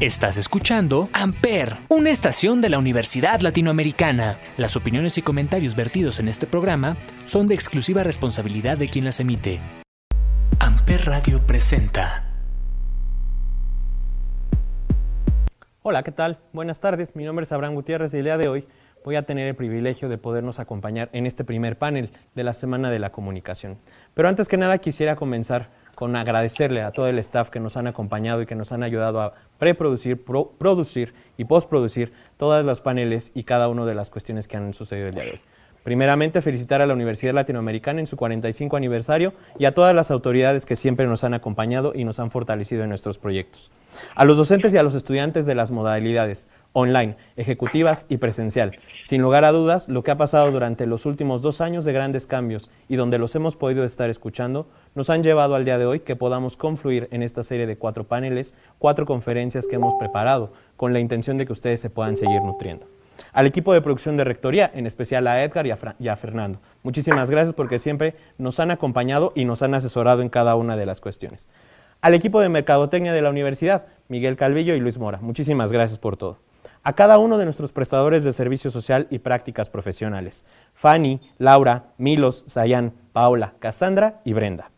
Estás escuchando Amper, una estación de la Universidad Latinoamericana. Las opiniones y comentarios vertidos en este programa son de exclusiva responsabilidad de quien las emite. Amper Radio presenta. Hola, ¿qué tal? Buenas tardes, mi nombre es Abraham Gutiérrez y el día de hoy voy a tener el privilegio de podernos acompañar en este primer panel de la Semana de la Comunicación. Pero antes que nada quisiera comenzar con agradecerle a todo el staff que nos han acompañado y que nos han ayudado a preproducir, producir y postproducir todas las paneles y cada una de las cuestiones que han sucedido el día de hoy. Primeramente, felicitar a la Universidad Latinoamericana en su 45 aniversario y a todas las autoridades que siempre nos han acompañado y nos han fortalecido en nuestros proyectos. A los docentes y a los estudiantes de las modalidades online, ejecutivas y presencial. Sin lugar a dudas, lo que ha pasado durante los últimos dos años de grandes cambios y donde los hemos podido estar escuchando, nos han llevado al día de hoy que podamos confluir en esta serie de cuatro paneles, cuatro conferencias que hemos preparado con la intención de que ustedes se puedan seguir nutriendo. Al equipo de producción de Rectoría, en especial a Edgar y a, y a Fernando. Muchísimas gracias porque siempre nos han acompañado y nos han asesorado en cada una de las cuestiones. Al equipo de Mercadotecnia de la Universidad, Miguel Calvillo y Luis Mora. Muchísimas gracias por todo a cada uno de nuestros prestadores de servicio social y prácticas profesionales, Fanny, Laura, Milos, Sayan, Paola, Cassandra y Brenda.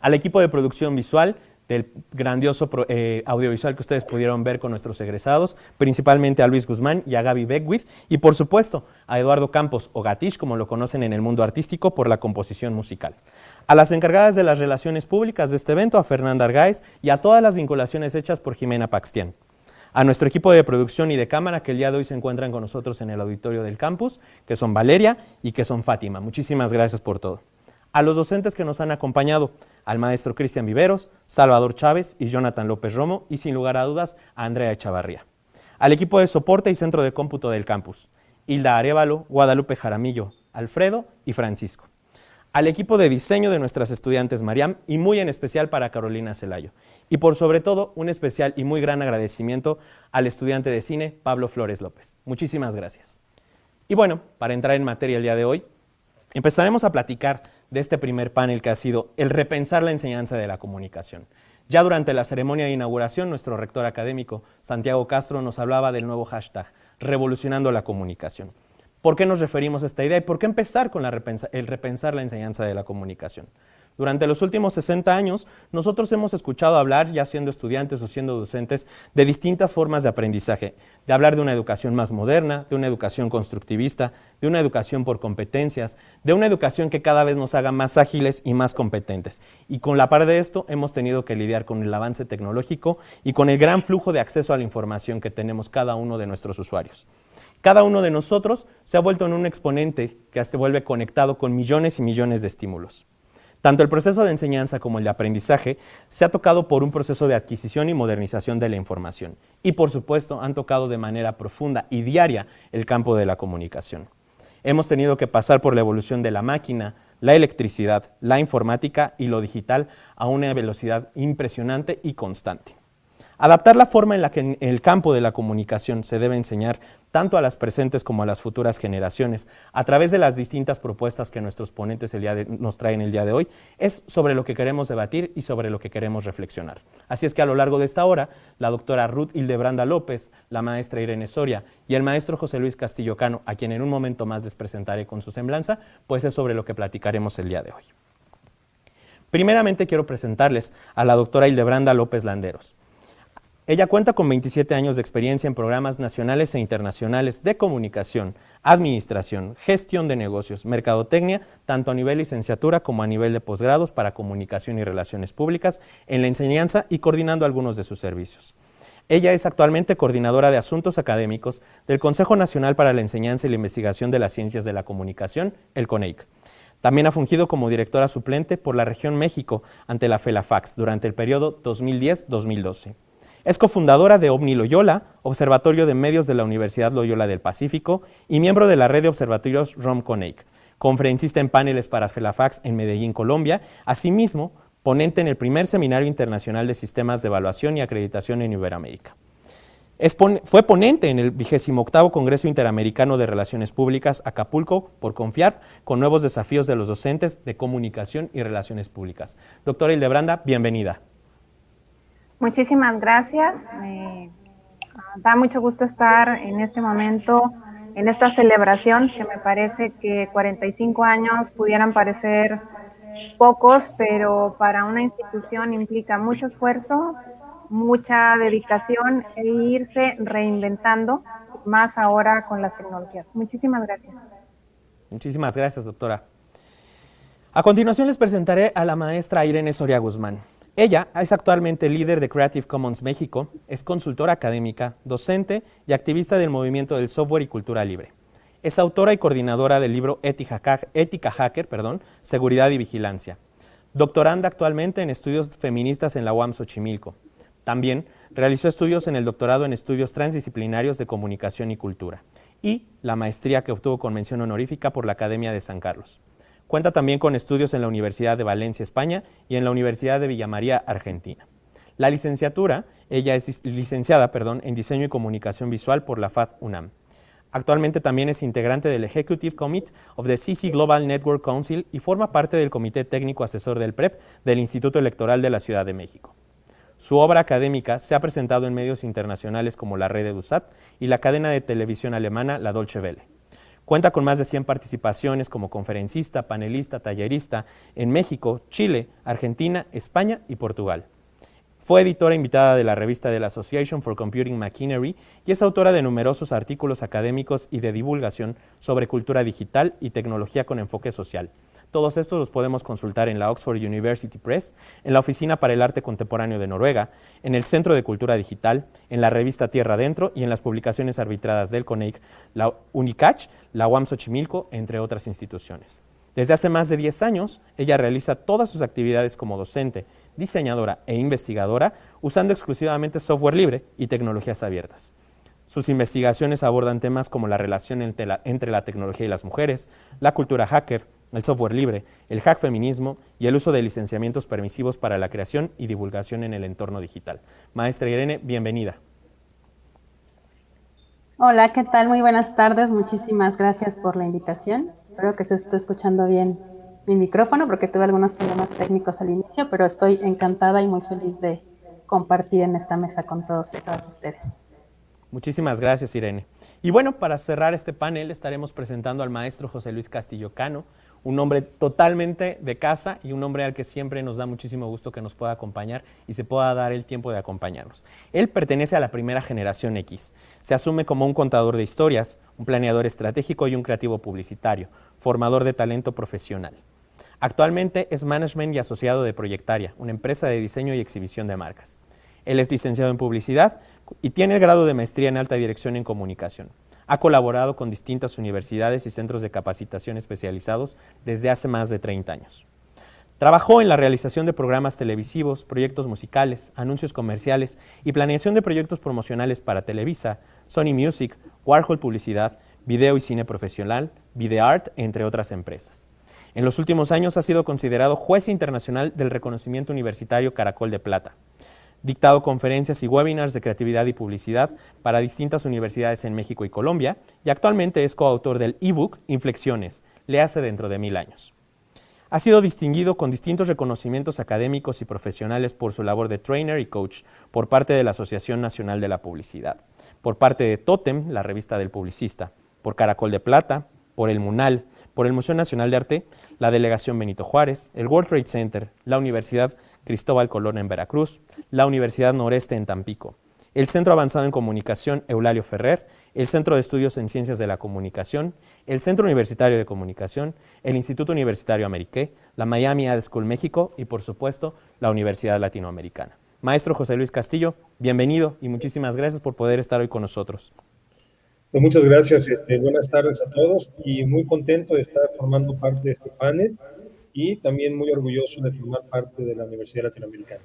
Al equipo de producción visual del grandioso eh, audiovisual que ustedes pudieron ver con nuestros egresados, principalmente a Luis Guzmán y a Gaby Beckwith, y por supuesto a Eduardo Campos o Gatish, como lo conocen en el mundo artístico, por la composición musical. A las encargadas de las relaciones públicas de este evento, a Fernanda Argáez, y a todas las vinculaciones hechas por Jimena Paxtián a nuestro equipo de producción y de cámara que el día de hoy se encuentran con nosotros en el auditorio del campus, que son Valeria y que son Fátima. Muchísimas gracias por todo. A los docentes que nos han acompañado, al maestro Cristian Viveros, Salvador Chávez y Jonathan López Romo, y sin lugar a dudas, a Andrea Echavarría. Al equipo de soporte y centro de cómputo del campus, Hilda Arevalo, Guadalupe Jaramillo, Alfredo y Francisco al equipo de diseño de nuestras estudiantes Mariam y muy en especial para Carolina Celayo. Y por sobre todo, un especial y muy gran agradecimiento al estudiante de cine Pablo Flores López. Muchísimas gracias. Y bueno, para entrar en materia el día de hoy, empezaremos a platicar de este primer panel que ha sido el repensar la enseñanza de la comunicación. Ya durante la ceremonia de inauguración, nuestro rector académico, Santiago Castro, nos hablaba del nuevo hashtag, revolucionando la comunicación. ¿Por qué nos referimos a esta idea y por qué empezar con el repensar la enseñanza de la comunicación? Durante los últimos 60 años, nosotros hemos escuchado hablar, ya siendo estudiantes o siendo docentes, de distintas formas de aprendizaje, de hablar de una educación más moderna, de una educación constructivista, de una educación por competencias, de una educación que cada vez nos haga más ágiles y más competentes. Y con la par de esto, hemos tenido que lidiar con el avance tecnológico y con el gran flujo de acceso a la información que tenemos cada uno de nuestros usuarios. Cada uno de nosotros se ha vuelto en un exponente que se vuelve conectado con millones y millones de estímulos. Tanto el proceso de enseñanza como el de aprendizaje se ha tocado por un proceso de adquisición y modernización de la información. Y por supuesto han tocado de manera profunda y diaria el campo de la comunicación. Hemos tenido que pasar por la evolución de la máquina, la electricidad, la informática y lo digital a una velocidad impresionante y constante. Adaptar la forma en la que en el campo de la comunicación se debe enseñar tanto a las presentes como a las futuras generaciones, a través de las distintas propuestas que nuestros ponentes nos traen el día de hoy, es sobre lo que queremos debatir y sobre lo que queremos reflexionar. Así es que a lo largo de esta hora, la doctora Ruth Hildebranda López, la maestra Irene Soria y el maestro José Luis Castillo Cano, a quien en un momento más les presentaré con su semblanza, pues es sobre lo que platicaremos el día de hoy. Primeramente quiero presentarles a la doctora Hildebranda López Landeros. Ella cuenta con 27 años de experiencia en programas nacionales e internacionales de comunicación, administración, gestión de negocios, mercadotecnia, tanto a nivel licenciatura como a nivel de posgrados para comunicación y relaciones públicas, en la enseñanza y coordinando algunos de sus servicios. Ella es actualmente coordinadora de asuntos académicos del Consejo Nacional para la Enseñanza y la Investigación de las Ciencias de la Comunicación, el CONEIC. También ha fungido como directora suplente por la región México ante la FELAFAX durante el periodo 2010-2012. Es cofundadora de OVNI Loyola, Observatorio de Medios de la Universidad Loyola del Pacífico, y miembro de la red de observatorios RomConnect, conferencista en paneles para FELAFAX en Medellín, Colombia, asimismo ponente en el primer Seminario Internacional de Sistemas de Evaluación y Acreditación en Iberoamérica. fue ponente en el 28 Congreso Interamericano de Relaciones Públicas Acapulco por confiar con nuevos desafíos de los docentes de comunicación y relaciones públicas. Doctora Hildebranda, bienvenida. Muchísimas gracias. Me da mucho gusto estar en este momento, en esta celebración, que me parece que 45 años pudieran parecer pocos, pero para una institución implica mucho esfuerzo, mucha dedicación e irse reinventando, más ahora con las tecnologías. Muchísimas gracias. Muchísimas gracias, doctora. A continuación les presentaré a la maestra Irene Soria Guzmán. Ella es actualmente líder de Creative Commons México, es consultora académica, docente y activista del movimiento del software y cultura libre. Es autora y coordinadora del libro Ética, Hacker, perdón, Seguridad y Vigilancia. Doctoranda actualmente en estudios feministas en la UAM Xochimilco. También realizó estudios en el doctorado en estudios transdisciplinarios de comunicación y cultura y la maestría que obtuvo con mención honorífica por la Academia de San Carlos. Cuenta también con estudios en la Universidad de Valencia, España, y en la Universidad de Villa María, Argentina. La licenciatura, ella es licenciada perdón, en Diseño y Comunicación Visual por la FAD UNAM. Actualmente también es integrante del Executive Committee of the CC Global Network Council y forma parte del Comité Técnico Asesor del PREP del Instituto Electoral de la Ciudad de México. Su obra académica se ha presentado en medios internacionales como la Red EduSat y la cadena de televisión alemana La Dolce Welle. Cuenta con más de 100 participaciones como conferencista, panelista, tallerista en México, Chile, Argentina, España y Portugal. Fue editora invitada de la revista de la Association for Computing Machinery y es autora de numerosos artículos académicos y de divulgación sobre cultura digital y tecnología con enfoque social. Todos estos los podemos consultar en la Oxford University Press, en la Oficina para el Arte Contemporáneo de Noruega, en el Centro de Cultura Digital, en la revista Tierra Adentro y en las publicaciones arbitradas del CONEIC, la UNICACH, la UAM Xochimilco, entre otras instituciones. Desde hace más de 10 años, ella realiza todas sus actividades como docente, diseñadora e investigadora usando exclusivamente software libre y tecnologías abiertas. Sus investigaciones abordan temas como la relación entre la, entre la tecnología y las mujeres, la cultura hacker, el software libre, el hack feminismo y el uso de licenciamientos permisivos para la creación y divulgación en el entorno digital. Maestra Irene, bienvenida. Hola, ¿qué tal? Muy buenas tardes. Muchísimas gracias por la invitación. Espero que se esté escuchando bien mi micrófono porque tuve algunos problemas técnicos al inicio, pero estoy encantada y muy feliz de compartir en esta mesa con todos y todas ustedes. Muchísimas gracias, Irene. Y bueno, para cerrar este panel estaremos presentando al maestro José Luis Castillo Cano, un hombre totalmente de casa y un hombre al que siempre nos da muchísimo gusto que nos pueda acompañar y se pueda dar el tiempo de acompañarnos. Él pertenece a la primera generación X. Se asume como un contador de historias, un planeador estratégico y un creativo publicitario, formador de talento profesional. Actualmente es management y asociado de Proyectaria, una empresa de diseño y exhibición de marcas. Él es licenciado en publicidad y tiene el grado de maestría en alta dirección en comunicación. Ha colaborado con distintas universidades y centros de capacitación especializados desde hace más de 30 años. Trabajó en la realización de programas televisivos, proyectos musicales, anuncios comerciales y planeación de proyectos promocionales para Televisa, Sony Music, Warhol Publicidad, Video y Cine Profesional, Videart, entre otras empresas. En los últimos años ha sido considerado juez internacional del reconocimiento universitario Caracol de Plata dictado conferencias y webinars de creatividad y publicidad para distintas universidades en México y Colombia, y actualmente es coautor del ebook Inflexiones, hace dentro de mil años. Ha sido distinguido con distintos reconocimientos académicos y profesionales por su labor de trainer y coach por parte de la Asociación Nacional de la Publicidad, por parte de Totem, la revista del publicista, por Caracol de Plata, por el MUNAL, por el Museo Nacional de Arte, la Delegación Benito Juárez, el World Trade Center, la Universidad Cristóbal Colón en Veracruz, la Universidad Noreste en Tampico, el Centro Avanzado en Comunicación Eulalio Ferrer, el Centro de Estudios en Ciencias de la Comunicación, el Centro Universitario de Comunicación, el Instituto Universitario Ameriqué, la Miami Ad School México y, por supuesto, la Universidad Latinoamericana. Maestro José Luis Castillo, bienvenido y muchísimas gracias por poder estar hoy con nosotros. Pues muchas gracias, este, buenas tardes a todos y muy contento de estar formando parte de este panel y también muy orgulloso de formar parte de la Universidad Latinoamericana.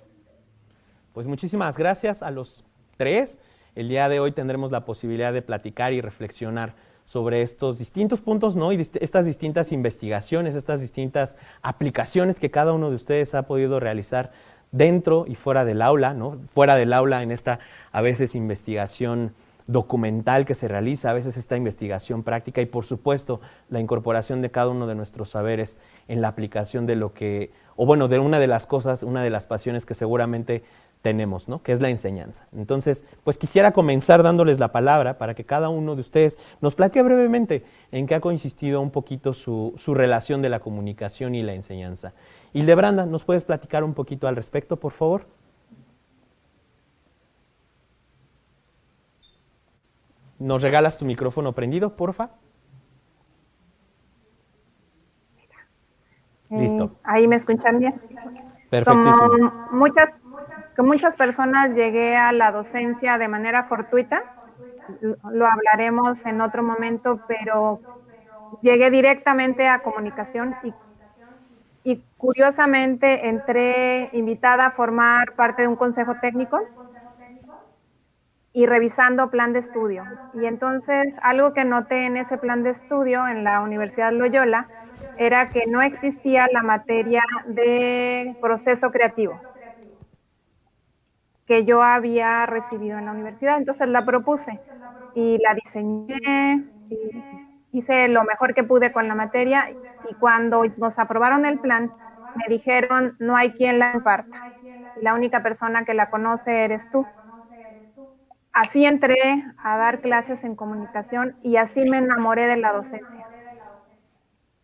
Pues muchísimas gracias a los tres. El día de hoy tendremos la posibilidad de platicar y reflexionar sobre estos distintos puntos, ¿no? Y estas distintas investigaciones, estas distintas aplicaciones que cada uno de ustedes ha podido realizar dentro y fuera del aula, ¿no? Fuera del aula en esta a veces investigación documental que se realiza, a veces esta investigación práctica y por supuesto la incorporación de cada uno de nuestros saberes en la aplicación de lo que, o bueno, de una de las cosas, una de las pasiones que seguramente tenemos, ¿no? que es la enseñanza. Entonces, pues quisiera comenzar dándoles la palabra para que cada uno de ustedes nos platique brevemente en qué ha consistido un poquito su, su relación de la comunicación y la enseñanza. Hildebranda, ¿nos puedes platicar un poquito al respecto, por favor? ¿Nos regalas tu micrófono prendido, porfa? Listo. Eh, ahí me escuchan bien. Perfectísimo. Como muchas con muchas personas llegué a la docencia de manera fortuita, lo hablaremos en otro momento, pero llegué directamente a comunicación y, y curiosamente entré invitada a formar parte de un consejo técnico y revisando plan de estudio. Y entonces algo que noté en ese plan de estudio en la Universidad Loyola era que no existía la materia de proceso creativo que yo había recibido en la universidad. Entonces la propuse y la diseñé, hice lo mejor que pude con la materia y cuando nos aprobaron el plan, me dijeron, no hay quien la imparta. La única persona que la conoce eres tú. Así entré a dar clases en comunicación y así me enamoré de la docencia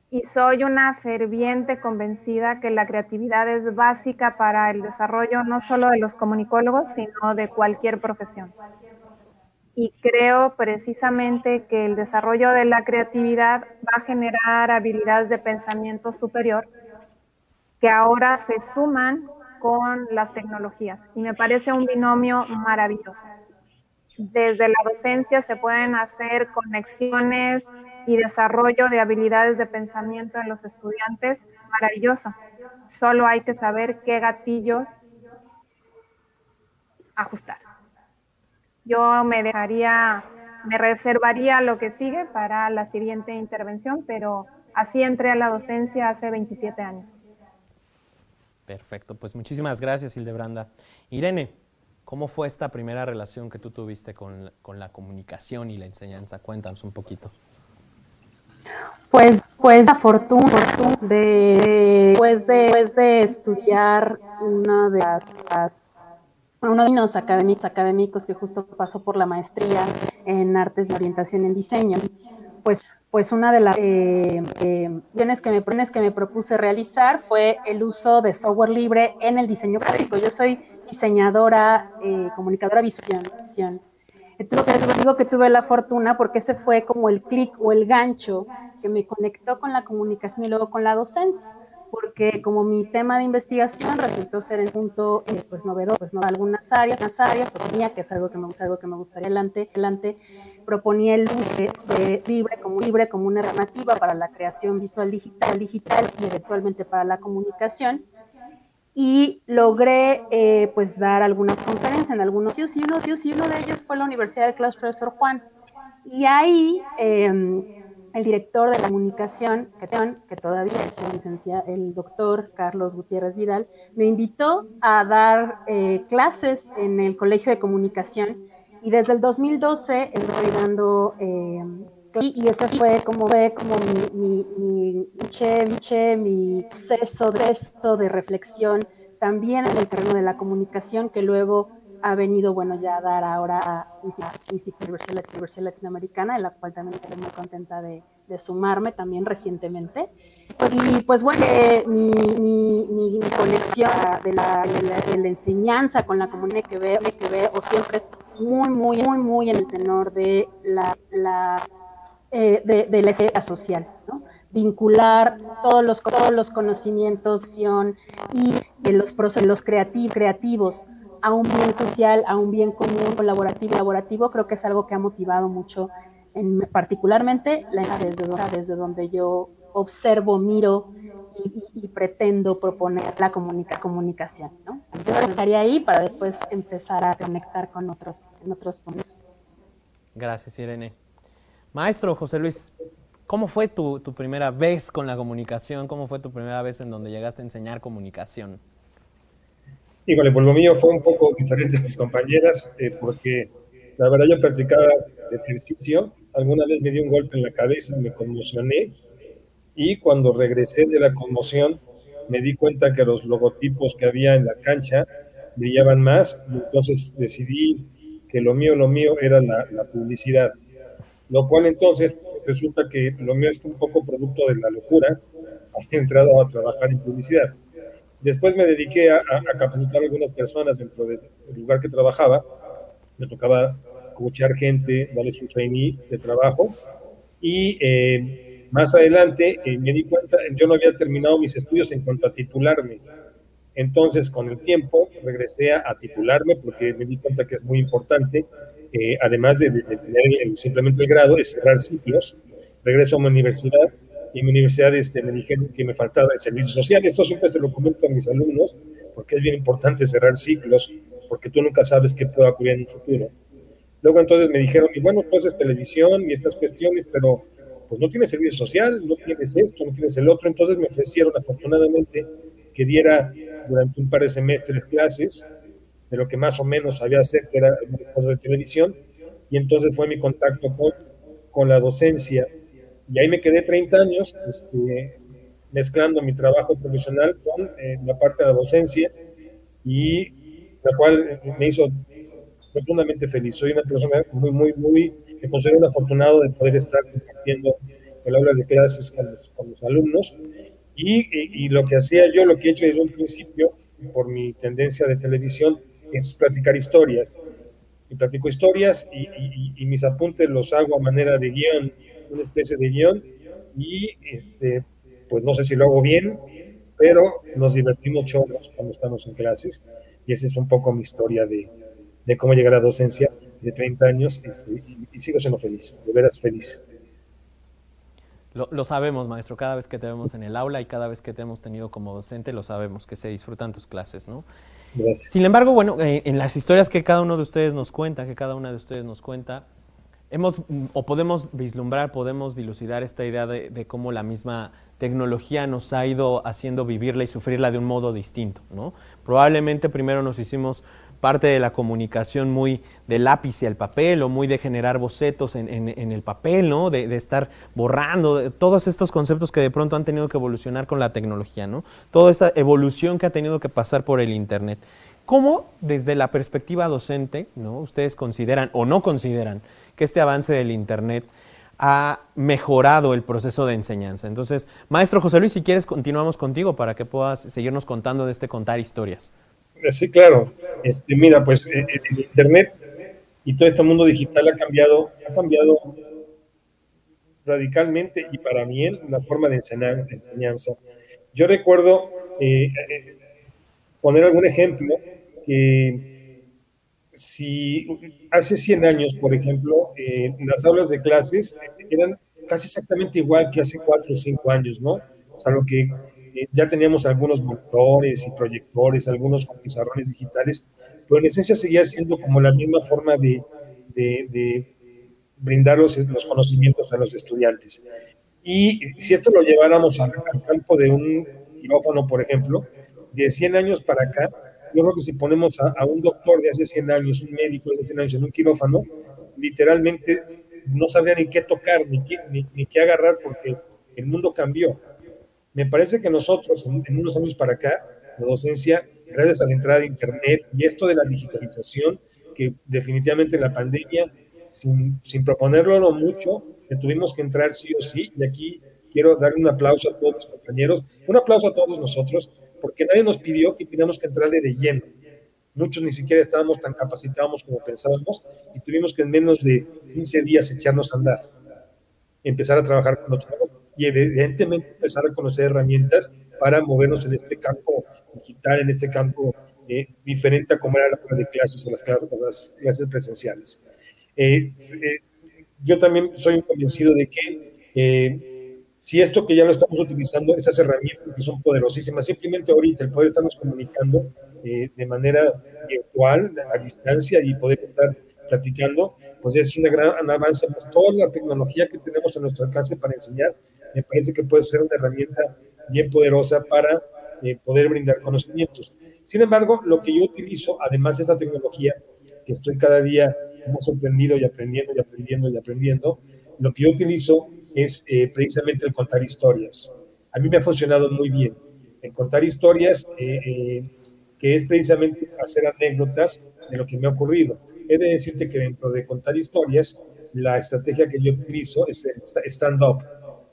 y soy una ferviente convencida que la creatividad es básica para el desarrollo no solo de los comunicólogos, sino de cualquier profesión. Y creo precisamente que el desarrollo de la creatividad va a generar habilidades de pensamiento superior que ahora se suman con las tecnologías. Y me parece un binomio maravilloso. Desde la docencia se pueden hacer conexiones y desarrollo de habilidades de pensamiento en los estudiantes, maravilloso. Solo hay que saber qué gatillos ajustar. Yo me dejaría, me reservaría lo que sigue para la siguiente intervención, pero así entré a la docencia hace 27 años. Perfecto, pues muchísimas gracias, Hildebranda. Irene, ¿cómo fue esta primera relación que tú tuviste con, con la comunicación y la enseñanza? Cuéntanos un poquito. Pues, pues la fortuna de, pues de, pues de estudiar una de las, uno de los académicos, académicos que justo pasó por la maestría en artes y orientación en diseño, pues, pues una de las eh, eh que me, que me propuse realizar fue el uso de software libre en el diseño gráfico. Yo soy diseñadora, eh, comunicadora visual. Entonces digo que tuve la fortuna porque ese fue como el clic o el gancho que me conectó con la comunicación y luego con la docencia, porque como mi tema de investigación resultó ser en punto eh, pues novedoso, pues no algunas áreas, unas áreas proponía que es algo que me algo que me gustaría adelante, adelante. Proponía el uso de libre como libre como una alternativa para la creación visual digital, digital y eventualmente para la comunicación y logré eh, pues dar algunas conferencias en algunos y uno, y uno de ellos fue la Universidad del Claustro Profesor Juan. Y ahí eh, el director de comunicación, que todavía es el licenciado, el doctor Carlos Gutiérrez Vidal, me invitó a dar eh, clases en el Colegio de Comunicación y desde el 2012 estoy dando, eh, y, ese fue como, fue como mi, mi, mi, mi proceso de, de reflexión también en el terreno de la comunicación que luego ha venido, bueno, ya a dar ahora a Instituto Universidad Latinoamericana, en la cual también estoy muy contenta de, sumarme también recientemente. Pues, y pues bueno, eh, mi, mi, conexión de la, de, la, enseñanza con la comunidad que veo, que veo o siempre es muy, muy, muy, muy en el tenor de la, la eh, de, la esfera social, ¿no? vincular todos los, todos los conocimientos y los procesos creativos a un bien social, a un bien común, colaborativo, colaborativo, creo que es algo que ha motivado mucho, en, particularmente la, desde, desde donde yo observo, miro y, pretendo proponer la comunicación. ¿no? Yo dejaría ahí para después empezar a conectar con otros, en otros puntos. Gracias, Irene. Maestro José Luis, ¿cómo fue tu, primera vez con la comunicación? ¿Cómo fue tu primera vez en donde llegaste a enseñar comunicación? Híjole, por lo mío fue un poco diferente a mis compañeras, eh, porque la verdad yo practicaba ejercicio, alguna vez me dio un golpe en la cabeza, me conmocioné y cuando regresé de la conmoción me di cuenta que los logotipos que había en la cancha brillaban más entonces decidí que lo mío, lo mío era la publicidad. Lo cual entonces resulta que lo mío es un poco producto de la locura, he entrado a trabajar en publicidad. Después me dediqué a, a capacitar a algunas personas dentro del lugar que trabajaba. Me tocaba coachear gente, darles un trainee de trabajo. Y eh, más adelante eh, me di cuenta, yo no había terminado mis estudios en cuanto a titularme. Entonces, con el tiempo, regresé a titularme porque me di cuenta que es muy importante, eh, además de, de, tener el, simplemente el grado, es cerrar ciclos. Regreso a una universidad y en mi universidad este, me dijeron que me faltaba el servicio social. Esto siempre se lo comento a mis alumnos porque es bien importante cerrar ciclos, porque tú nunca sabes qué pueda ocurrir en el futuro. Luego entonces me dijeron, y bueno, tú haces televisión y estas cuestiones, pero pues no tienes servicio social, no tienes esto, no tienes el otro. Entonces me ofrecieron afortunadamente que diera durante un par de semestres clases de lo que más o menos sabía hacer, que era cosas de televisión, y entonces fue mi contacto con, con la docencia. Y ahí me quedé 30 años este, mezclando mi trabajo profesional con eh, la parte de la docencia, y la cual me hizo profundamente feliz. Soy una persona muy, muy, muy, me considero un afortunado de poder estar compartiendo el aula de clases con los, con los alumnos. Y, y, y, lo que hacía yo, lo que he hecho desde un principio, por mi tendencia de televisión, es platicar historias. Y platico historias y, mis apuntes los hago a manera de guion, una especie de guion. Y este, pues no sé si lo hago bien, pero nos divertimos chorros cuando estamos en clases. Y esa es un poco mi historia de, de cómo llegar a la docencia de 30 años este, y, y, sigo siendo feliz, de veras feliz. Lo, lo, sabemos, maestro, cada vez que te vemos en el aula y cada vez que te hemos tenido como docente, lo sabemos, que se disfrutan tus clases, ¿no? Sin embargo, bueno, eh, en las historias que cada uno de ustedes nos cuenta, que cada una de ustedes nos cuenta, hemos o podemos vislumbrar, podemos dilucidar esta idea de, de, cómo la misma tecnología nos ha ido haciendo vivirla y sufrirla de un modo distinto, ¿no? Probablemente primero nos hicimos parte de la comunicación muy del lápiz y el papel o muy de generar bocetos en, en, en el papel, ¿no? De, de, estar borrando, de, todos estos conceptos que de pronto han tenido que evolucionar con la tecnología, ¿no? Toda esta evolución que ha tenido que pasar por el Internet. ¿Cómo, desde la perspectiva docente, ¿no? ustedes consideran o no consideran que este avance del Internet ha mejorado el proceso de enseñanza? Entonces, maestro José Luis, si quieres, continuamos contigo para que puedas seguirnos contando de este contar historias. Sí, claro. Este, mira, pues el, el Internet y todo este mundo digital ha cambiado, ha cambiado radicalmente y para bien la forma de enseñanza. Yo recuerdo eh, poner algún ejemplo que si hace 100 años, por ejemplo, eh, las aulas de clases eran casi exactamente igual que hace 4 o 5 años, ¿no? Salvo que eh, ya teníamos algunos monitores y proyectores, algunos con pizarrones digitales, pero en esencia seguía siendo como la misma forma de, de, de brindar los, los, conocimientos a los estudiantes. Y si esto lo lleváramos al, al campo de un quirófano, por ejemplo, de 100 años para acá, yo creo que si ponemos a, a, un doctor de hace 100 años, un médico de hace 100 años en un quirófano, literalmente no sabría ni qué tocar, ni qué, ni, ni qué agarrar, porque el mundo cambió. Me parece que nosotros, en, unos años para acá, la docencia, gracias a la entrada de Internet y esto de la digitalización, que definitivamente en la pandemia, sin, sin proponerlo mucho, que tuvimos que entrar sí o sí, y aquí quiero dar un aplauso a todos los compañeros, un aplauso a todos nosotros, porque nadie nos pidió que teníamos que entrarle de lleno. Muchos ni siquiera estábamos tan capacitados como pensábamos y tuvimos que en menos de 15 días echarnos a andar, empezar a trabajar con otros y evidentemente empezar a conocer herramientas para movernos en este campo digital, en este campo eh, diferente a como era la prueba de clases, a las clases, a las clases presenciales. Eh, eh, yo también soy convencido de que si esto que ya lo estamos utilizando, esas herramientas que son poderosísimas, simplemente ahorita el poder estarnos comunicando de manera virtual, a distancia y poder estar platicando, pues es una gran avance. Pues toda la tecnología que tenemos en nuestra clase para enseñar, me parece que puede ser una herramienta bien poderosa para eh, poder brindar conocimientos. Sin embargo, lo que yo utilizo, además de esta tecnología, que estoy cada día ha sorprendido y aprendiendo y aprendiendo y aprendiendo. Lo que yo utilizo es eh, precisamente el contar historias. A mí me ha funcionado muy bien. El contar historias, eh, eh, que es precisamente hacer anécdotas de lo que me ha ocurrido. He de decirte que dentro de contar historias, la estrategia que yo utilizo es el stand-up,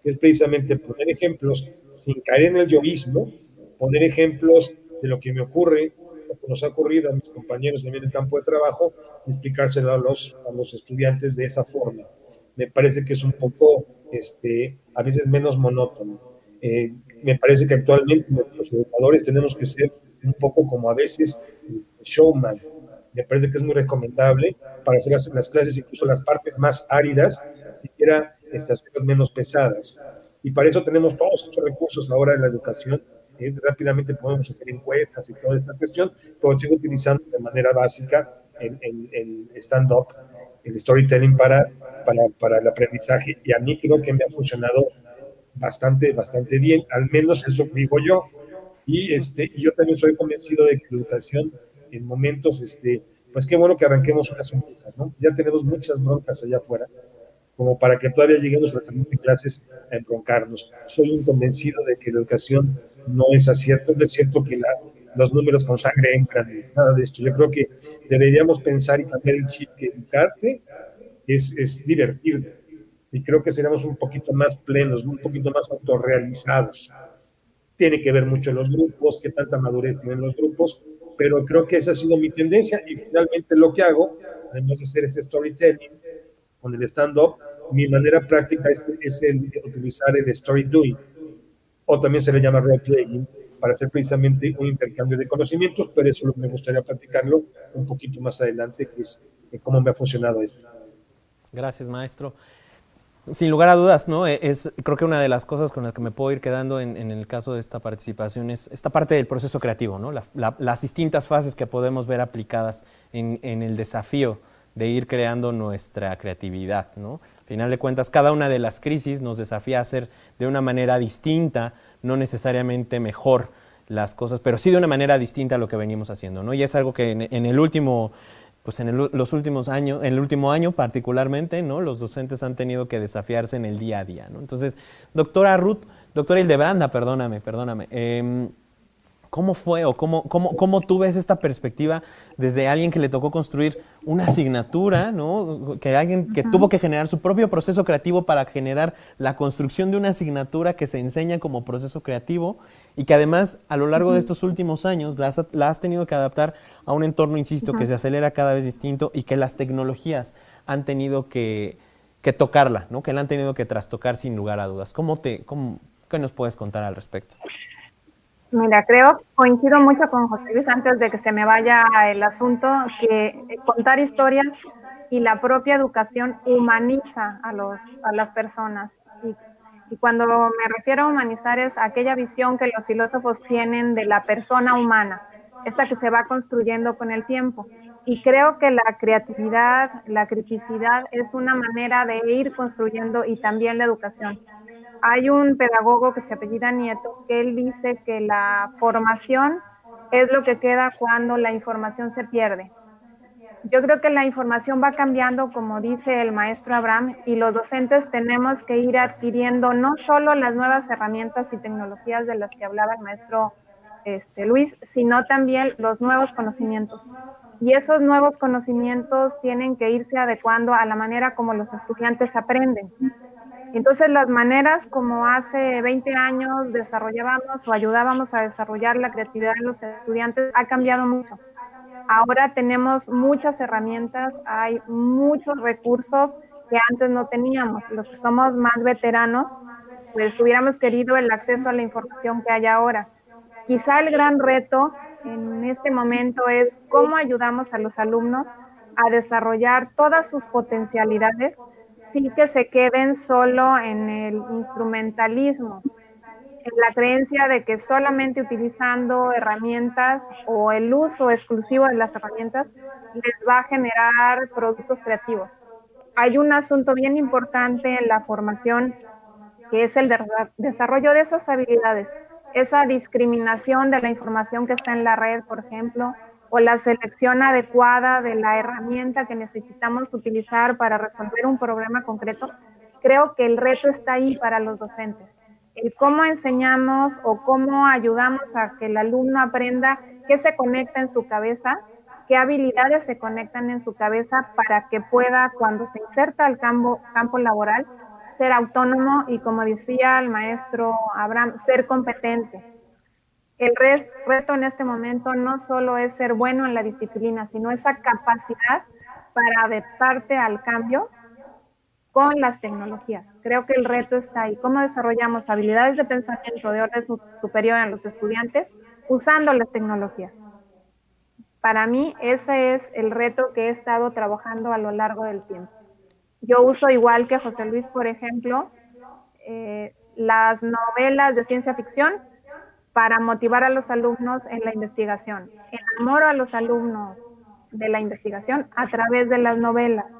que es precisamente poner ejemplos sin caer en el yoísmo, poner ejemplos de lo que me ocurre, lo que nos ha ocurrido a mis compañeros en el campo de trabajo, y explicárselo a los, a los estudiantes de esa forma. Me parece que es un poco, este, a veces menos monótono. Eh, me parece que actualmente los educadores tenemos que ser un poco como a veces este, showman. Me parece que es muy recomendable para hacer las, clases, incluso las partes más áridas, siquiera estas cosas menos pesadas. Y para eso tenemos todos estos recursos ahora en la educación. Eh, rápidamente podemos hacer encuestas y toda esta cuestión, pero sigo utilizando de manera básica el, el, stand-up, el storytelling para, para, para el aprendizaje. Y a mí creo que me ha funcionado bastante, bastante bien, al menos eso digo yo. Y este, yo también soy convencido de que la educación en momentos, este, pues qué bueno que arranquemos una sonrisa, ¿no? Ya tenemos muchas broncas allá afuera, como para que todavía lleguemos a las clases a embroncarnos. Soy un convencido de que la educación no es acierto, no es cierto que la, los números con sangre entran, nada de esto. Yo creo que deberíamos pensar y cambiar el chip que educarte es, es divertirte. Y creo que seremos un poquito más plenos, un poquito más autorrealizados tiene que ver mucho los grupos, qué tanta madurez tienen los grupos, pero creo que esa ha sido mi tendencia y finalmente lo que hago, además de hacer este storytelling con el stand-up, mi manera práctica es, es el, utilizar el story doing, o también se le llama role playing, para hacer precisamente un intercambio de conocimientos, pero eso me gustaría platicarlo un poquito más adelante, que es cómo me ha funcionado esto. Gracias, maestro. Sin lugar a dudas, ¿no? E, es, creo que una de las cosas con las que me puedo ir quedando en, el caso de esta participación es esta parte del proceso creativo, ¿no? las distintas fases que podemos ver aplicadas en, el desafío de ir creando nuestra creatividad, ¿no? Al final de cuentas, cada una de las crisis nos desafía a hacer de una manera distinta, no necesariamente mejor las cosas, pero sí de una manera distinta a lo que venimos haciendo, ¿no? Y es algo que en el último pues en los últimos años, en el último año particularmente, ¿no? Los docentes han tenido que desafiarse en el día a día, ¿no? Entonces, doctora Ruth, doctora Hildebranda, perdóname, perdóname, eh, ¿Cómo fue o cómo, cómo, cómo, tú ves esta perspectiva desde alguien que le tocó construir una asignatura, ¿no? que alguien que tuvo que generar su propio proceso creativo para generar la construcción de una asignatura que se enseña como proceso creativo y que además a lo largo de estos últimos años la has, tenido que adaptar a un entorno, insisto, que se acelera cada vez distinto y que las tecnologías han tenido que, que tocarla, ¿no? que la han tenido que trastocar sin lugar a dudas. ¿Cómo te, cómo, ¿Qué nos puedes contar al respecto? Mira, creo, coincido mucho con José Luis antes de que se me vaya el asunto, que contar historias y la propia educación humaniza a, los, a las personas. Y, y cuando me refiero a humanizar es aquella visión que los filósofos tienen de la persona humana, esta que se va construyendo con el tiempo. Y creo que la creatividad, la criticidad es una manera de ir construyendo y también la educación hay un pedagogo que se apellida Nieto que él dice que la formación es lo que queda cuando la información se pierde. Yo creo que la información va cambiando, como dice el maestro Abraham, y los docentes tenemos que ir adquiriendo no solo las nuevas herramientas y tecnologías de las que hablaba el maestro este, Luis, sino también los nuevos conocimientos. Y esos nuevos conocimientos tienen que irse adecuando a la manera como los estudiantes aprenden. Entonces, las maneras como hace 20 años desarrollábamos o ayudábamos a desarrollar la creatividad de los estudiantes ha cambiado mucho. Ahora tenemos muchas herramientas, hay muchos recursos que antes no teníamos. Los que somos más veteranos, pues hubiéramos querido el acceso a la información que hay ahora. Quizá el gran reto en este momento es cómo ayudamos a los alumnos a desarrollar todas sus potencialidades sí que se queden solo en el instrumentalismo, en la creencia de que solamente utilizando herramientas o el uso exclusivo de las herramientas les va a generar productos creativos. Hay un asunto bien importante en la formación que es el desarrollo de esas habilidades, esa discriminación de la información que está en la red, por ejemplo, o la selección adecuada de la herramienta que necesitamos utilizar para resolver un problema concreto, creo que el reto está ahí para los docentes. El cómo enseñamos o cómo ayudamos a que el alumno aprenda qué se conecta en su cabeza, qué habilidades se conectan en su cabeza para que pueda, cuando se inserta al campo, laboral, ser autónomo y, como decía el maestro Abraham, ser competente. El reto en este momento no solo es ser bueno en la disciplina, sino esa capacidad para adaptarte al cambio con las tecnologías. Creo que el reto está ahí. ¿Cómo desarrollamos habilidades de pensamiento de orden superior a los estudiantes usando las tecnologías? Para mí ese es el reto que he estado trabajando a lo largo del tiempo. Yo uso igual que José Luis, por ejemplo, eh, las novelas de ciencia ficción para motivar a los alumnos en la investigación. Enamoro a los alumnos de la investigación a través de las novelas,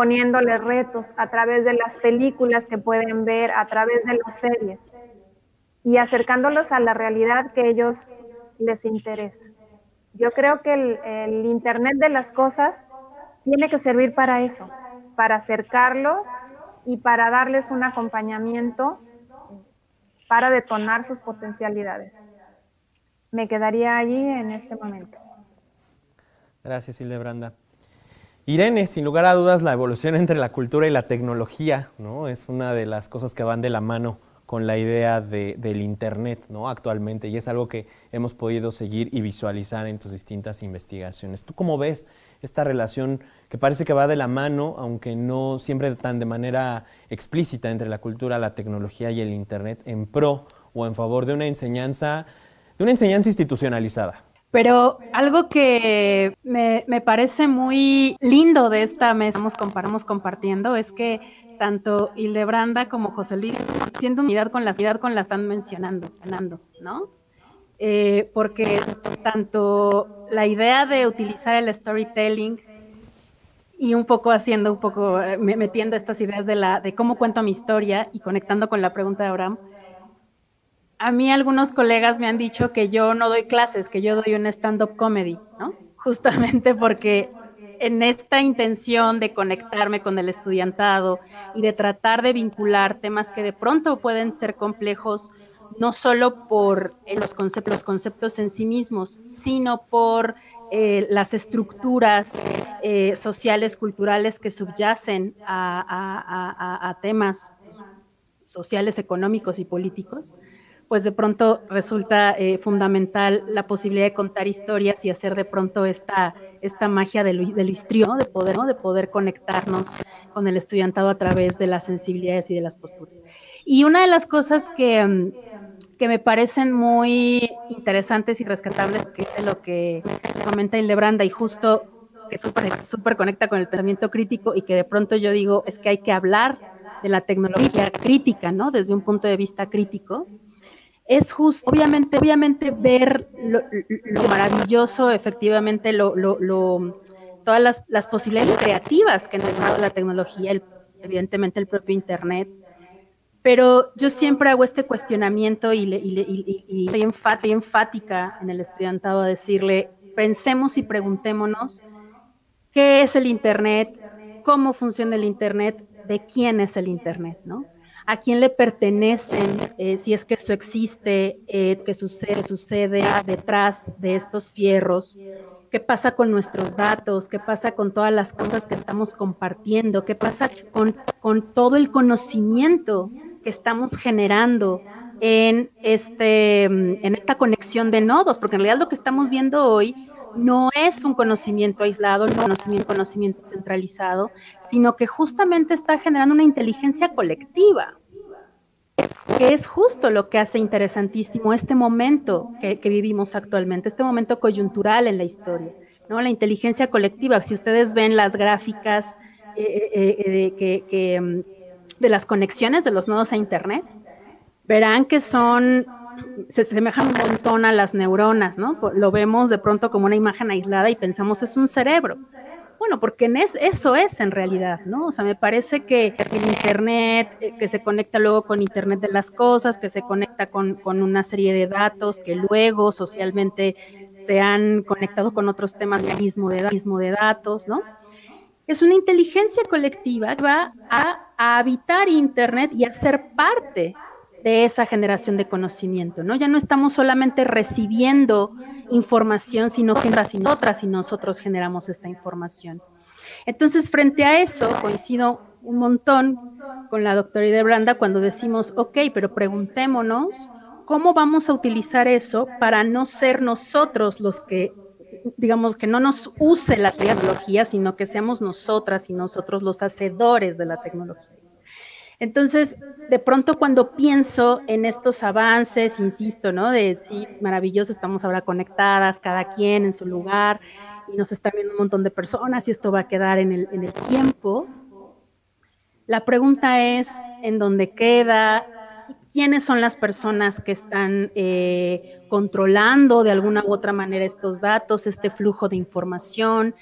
poniéndoles retos a través de las películas que pueden ver, a través de las series y acercándolos a la realidad que ellos les interesa. Yo creo que el, el Internet de las cosas tiene que servir para eso, para acercarlos y para darles un acompañamiento para detonar sus potencialidades. Me quedaría allí en este momento. Gracias, Hildebranda. Irene, sin lugar a dudas, la evolución entre la cultura y la tecnología ¿no? es una de las cosas que van de la mano con la idea del Internet ¿no? actualmente y es algo que hemos podido seguir y visualizar en tus distintas investigaciones. ¿Tú cómo ves esta relación que parece que va de la mano, aunque no siempre tan de manera explícita entre la cultura, la tecnología y el Internet en pro o en favor de una enseñanza, de una enseñanza institucionalizada? Pero algo que me, parece muy lindo de esta mesa que comparamos compartiendo es que tanto Hildebranda como José Luis, siendo unidad con la ciudad con la están mencionando, ¿no? Eh, porque tanto la idea de utilizar el storytelling y un poco haciendo, un poco eh, metiendo estas ideas de, la, de cómo cuento mi historia y conectando con la pregunta de Abraham, a mí algunos colegas me han dicho que yo no doy clases, que yo doy un stand-up comedy, ¿no? Justamente porque en esta intención de conectarme con el estudiantado y de tratar de vincular temas que de pronto pueden ser complejos, no solo por los conceptos, los conceptos en sí mismos, sino por eh, las estructuras eh, sociales, culturales que subyacen a temas sociales, económicos y políticos pues de pronto resulta eh, fundamental la posibilidad de contar historias y hacer de pronto esta, esta magia del, del de poder, de poder conectarnos con el estudiantado a través de las sensibilidades y de las posturas. Y una de las cosas que, que me parecen muy interesantes y rescatables, es lo que comenta Hildebranda y justo que súper super conecta con el pensamiento crítico y que de pronto yo digo es que hay que hablar de la tecnología crítica, ¿no? Desde un punto de vista crítico es justo, obviamente, obviamente ver lo, maravilloso, efectivamente, lo, todas las, posibilidades creativas que nos da la tecnología, evidentemente el propio Internet. Pero yo siempre hago este cuestionamiento y, y, soy enfática en el estudiantado a decirle, pensemos y preguntémonos qué es el Internet, cómo funciona el Internet, de quién es el Internet, ¿no? A quién le pertenecen, eh, si es que eso existe, eh, qué sucede, sucede detrás de estos fierros, qué pasa con nuestros datos, qué pasa con todas las cosas que estamos compartiendo, qué pasa con, con todo el conocimiento que estamos generando en, este, en esta conexión de nodos, porque en realidad lo que estamos viendo hoy no es un conocimiento aislado, no es un conocimiento centralizado, sino que justamente está generando una inteligencia colectiva que es justo lo que hace interesantísimo este momento que, vivimos actualmente, este momento coyuntural en la historia, ¿no? La inteligencia colectiva. Si ustedes ven las gráficas eh, eh, eh, mm, de las conexiones de los nodos a Internet, verán que son se semejan un montón a las neuronas, ¿no? Lo vemos de pronto como una imagen aislada y pensamos es un cerebro. Bueno, porque en eso es en realidad, ¿no? O sea, me parece que el Internet, eh, que se conecta luego con Internet de las cosas, que se conecta con, una serie de datos que luego socialmente se han conectado con otros temas de de datos, ¿no? Es una inteligencia colectiva que va a, a habitar Internet y a ser parte de esa generación de conocimiento, ¿no? Ya no estamos solamente recibiendo información, sino que otras y nosotros generamos esta información. Entonces, frente a eso, coincido un montón con la doctora Idebranda cuando decimos, ok, pero preguntémonos cómo vamos a utilizar eso para no ser nosotros los que, digamos, que no nos use la tecnología, sino que seamos nosotras y nosotros los hacedores de la tecnología. Entonces, de pronto cuando pienso en estos avances, insisto, ¿no? De sí, maravilloso, estamos ahora conectadas, cada quien en su lugar, y nos están viendo un montón de personas y esto va a quedar en el, en el tiempo. La pregunta es, ¿en dónde queda? ¿Quiénes son las personas que están eh, controlando de alguna u otra manera estos datos, este flujo de información?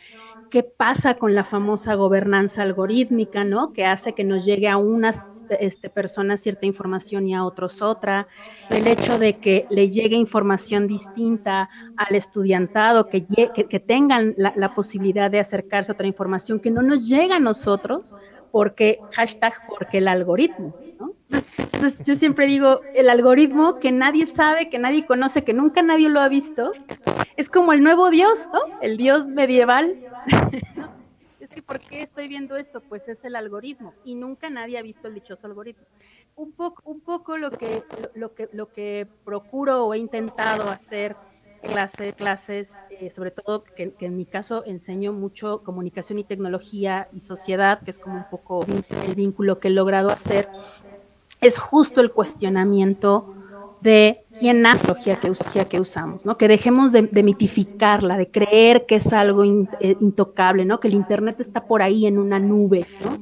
Qué pasa con la famosa gobernanza algorítmica, ¿no? Que hace que nos llegue a unas este, personas cierta información y a otros otra. El hecho de que le llegue información distinta al estudiantado, que, tengan la, posibilidad de acercarse a otra información que no nos llega a nosotros, porque, hashtag, porque el algoritmo, Entonces, yo siempre digo, el algoritmo que nadie sabe, que nadie conoce, que nunca nadie lo ha visto, es como el nuevo Dios, ¿no? El Dios medieval. es que, ¿por qué estoy viendo esto? Pues es el algoritmo y nunca nadie ha visto el dichoso algoritmo. Un poco, un poco lo, que, lo, que, lo que procuro o he intentado hacer en clase, clases, eh, sobre todo que, en mi caso enseño mucho comunicación y tecnología y sociedad, que es como un poco el vínculo que he logrado hacer, es justo el cuestionamiento de quién hace la tecnología que, usamos, ¿no? Que dejemos de, mitificarla, de creer que es algo eh, intocable, ¿no? Que el Internet está por ahí en una nube, ¿no?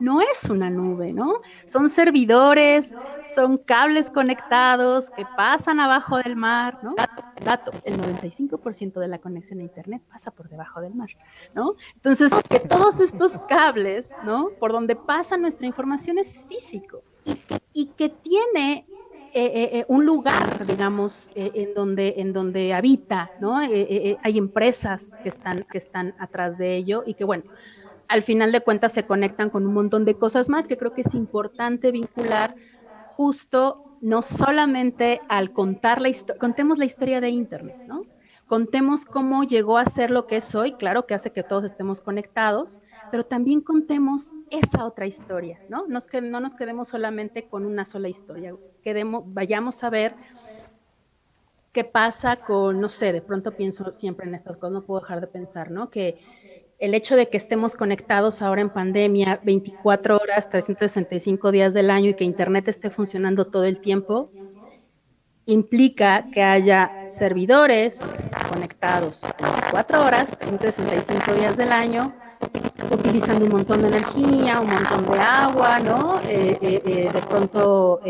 No es una nube, ¿no? Son servidores, son cables conectados que pasan abajo del mar, ¿no? Dato, el 95% de la conexión a Internet pasa por debajo del mar, ¿no? Entonces, que todos estos cables, ¿no? Por donde pasa nuestra información es físico y que tiene eh, eh, eh, un lugar, digamos, en, donde, en donde habita, ¿no? hay empresas que están, que están atrás de ello y que, bueno, al final de cuentas se conectan con un montón de cosas más que creo que es importante vincular justo no solamente al contar la historia, contemos la historia de Internet, ¿no? Contemos cómo llegó a ser lo que es hoy, claro que hace que todos estemos conectados, pero también contemos esa otra historia, ¿no? Nos que, no nos quedemos solamente con una sola historia, vayamos a ver qué pasa con, no sé, de pronto pienso siempre en estas cosas, no puedo dejar de pensar, ¿no? Que el hecho de que estemos conectados ahora en pandemia 24 horas, 365 días del año y que Internet esté funcionando todo el tiempo, implica que haya servidores conectados 24 horas, 365 días del año, utilizando un montón de energía, un montón de agua, ¿no? Eh, eh, eh, de pronto,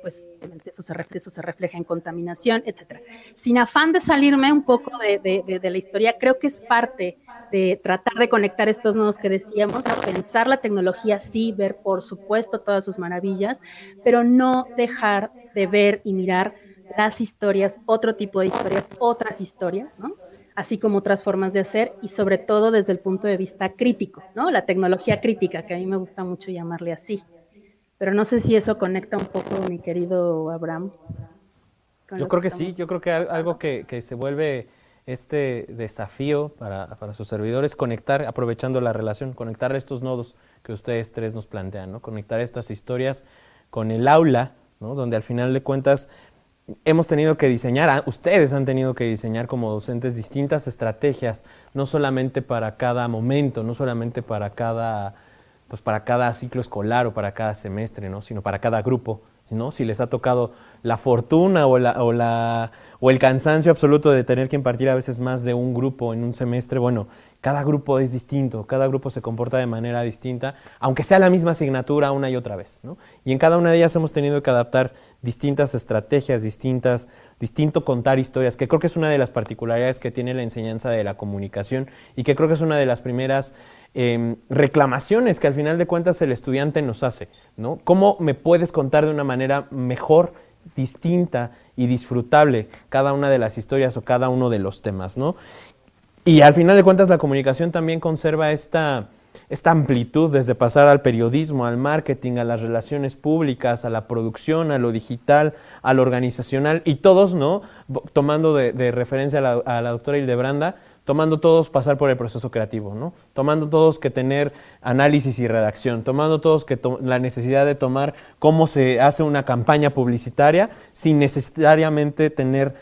pues, eso se, refleja, eso se refleja en contaminación, etcétera. Sin afán de salirme un poco de, de, de, la historia, creo que es parte de tratar de conectar estos nodos que decíamos, pensar la tecnología, sí, ver, por supuesto, todas sus maravillas, pero no dejar de ver y mirar las historias, otro tipo de historias, otras historias, ¿no? Así como otras formas de hacer y sobre todo desde el punto de vista crítico, ¿no? La tecnología crítica, que a mí me gusta mucho llamarle así. Pero no sé si eso conecta un poco, mi querido Abraham. Yo creo que, sí, yo creo que algo que, se vuelve este desafío para, para, sus servidores, conectar, aprovechando la relación, conectar estos nodos que ustedes tres nos plantean, ¿no? Conectar estas historias con el aula, ¿no? Donde al final de cuentas hemos tenido que diseñar, ah, ustedes han tenido que diseñar como docentes distintas estrategias, no solamente para cada momento, no solamente para cada, pues para cada ciclo escolar o para cada semestre, ¿no? sino para cada grupo ¿no? Si les ha tocado la fortuna o, o, la, o el cansancio absoluto de tener que impartir a veces más de un grupo en un semestre, bueno, cada grupo es distinto, cada grupo se comporta de manera distinta, aunque sea la misma asignatura una y otra vez. ¿no? Y en cada una de ellas hemos tenido que adaptar distintas estrategias, distintas, distinto contar historias, que creo que es una de las particularidades que tiene la enseñanza de la comunicación y que creo que es una de las primeras em, reclamaciones que al final de cuentas el estudiante nos hace. ¿no? ¿Cómo me puedes contar de una manera mejor? distinta y disfrutable cada una de las historias o cada uno de los temas, ¿no? Y al final de cuentas la comunicación también conserva esta, esta amplitud desde pasar al periodismo, al marketing, a las relaciones públicas, a la producción, a lo digital, a lo organizacional y todos, ¿no? Tomando de, referencia a la, a la doctora Hildebranda, tomando todos pasar por el proceso creativo, ¿no? Tomando todos que tener análisis y redacción, tomando todos que la necesidad de tomar cómo se hace una campaña publicitaria sin necesariamente tener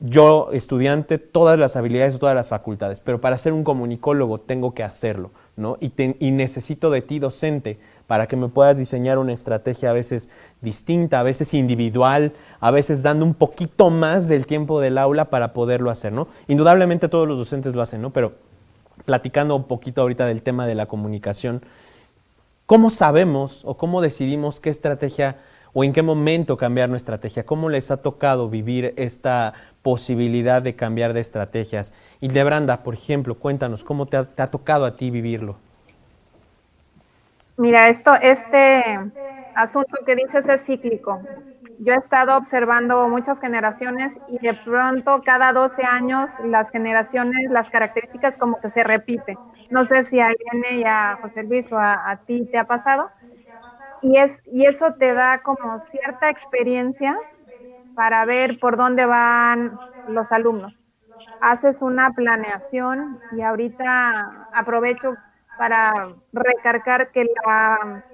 yo, estudiante, todas las habilidades o todas las facultades, pero para ser un comunicólogo tengo que hacerlo, ¿no? Y, y necesito de ti, docente, para que me puedas diseñar una estrategia a veces distinta, a veces individual, a veces dando un poquito más del tiempo del aula para poderlo hacer, ¿no? Indudablemente todos los docentes lo hacen, ¿no? Pero platicando un poquito ahorita del tema de la comunicación, ¿cómo sabemos o cómo decidimos qué estrategia o en qué momento cambiar nuestra estrategia? ¿Cómo les ha tocado vivir esta posibilidad de cambiar de estrategias? Y Lebranda, por ejemplo, cuéntanos, ¿cómo te ha tocado a ti vivirlo? Mira, esto, este asunto que dices es cíclico. Yo he estado observando muchas generaciones y de pronto cada 12 años las generaciones, las características como que se repiten. No sé si a Irene y a José Luis o a, a ti te ha pasado. Y, es, y eso te da como cierta experiencia para ver por dónde van los alumnos. Haces una planeación y ahorita aprovecho para recargar que la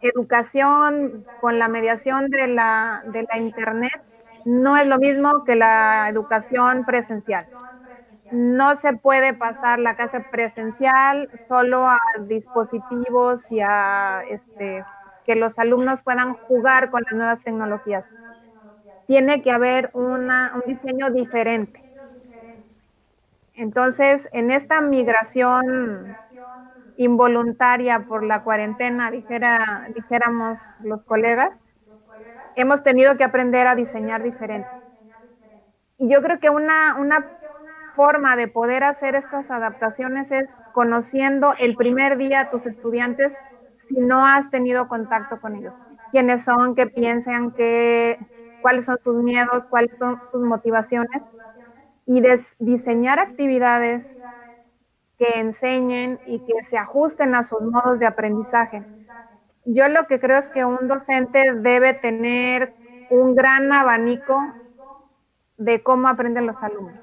educación con la mediación de la, de la Internet no es lo mismo que la educación presencial. No se puede pasar la clase presencial solo a dispositivos y a este, que los alumnos puedan jugar con las nuevas tecnologías. Tiene que haber una, un diseño diferente. Entonces, en esta migración involuntaria por la cuarentena, dijera, dijéramos los colegas, hemos tenido que aprender a diseñar diferente. Y yo creo que una, una forma de poder hacer estas adaptaciones es conociendo el primer día a tus estudiantes si no has tenido contacto con ellos. Quiénes son, qué piensan, qué, cuáles son sus miedos, cuáles son sus motivaciones. Y diseñar actividades que enseñen y que se ajusten a sus modos de aprendizaje. Yo lo que creo es que un docente debe tener un gran abanico de cómo aprenden los alumnos.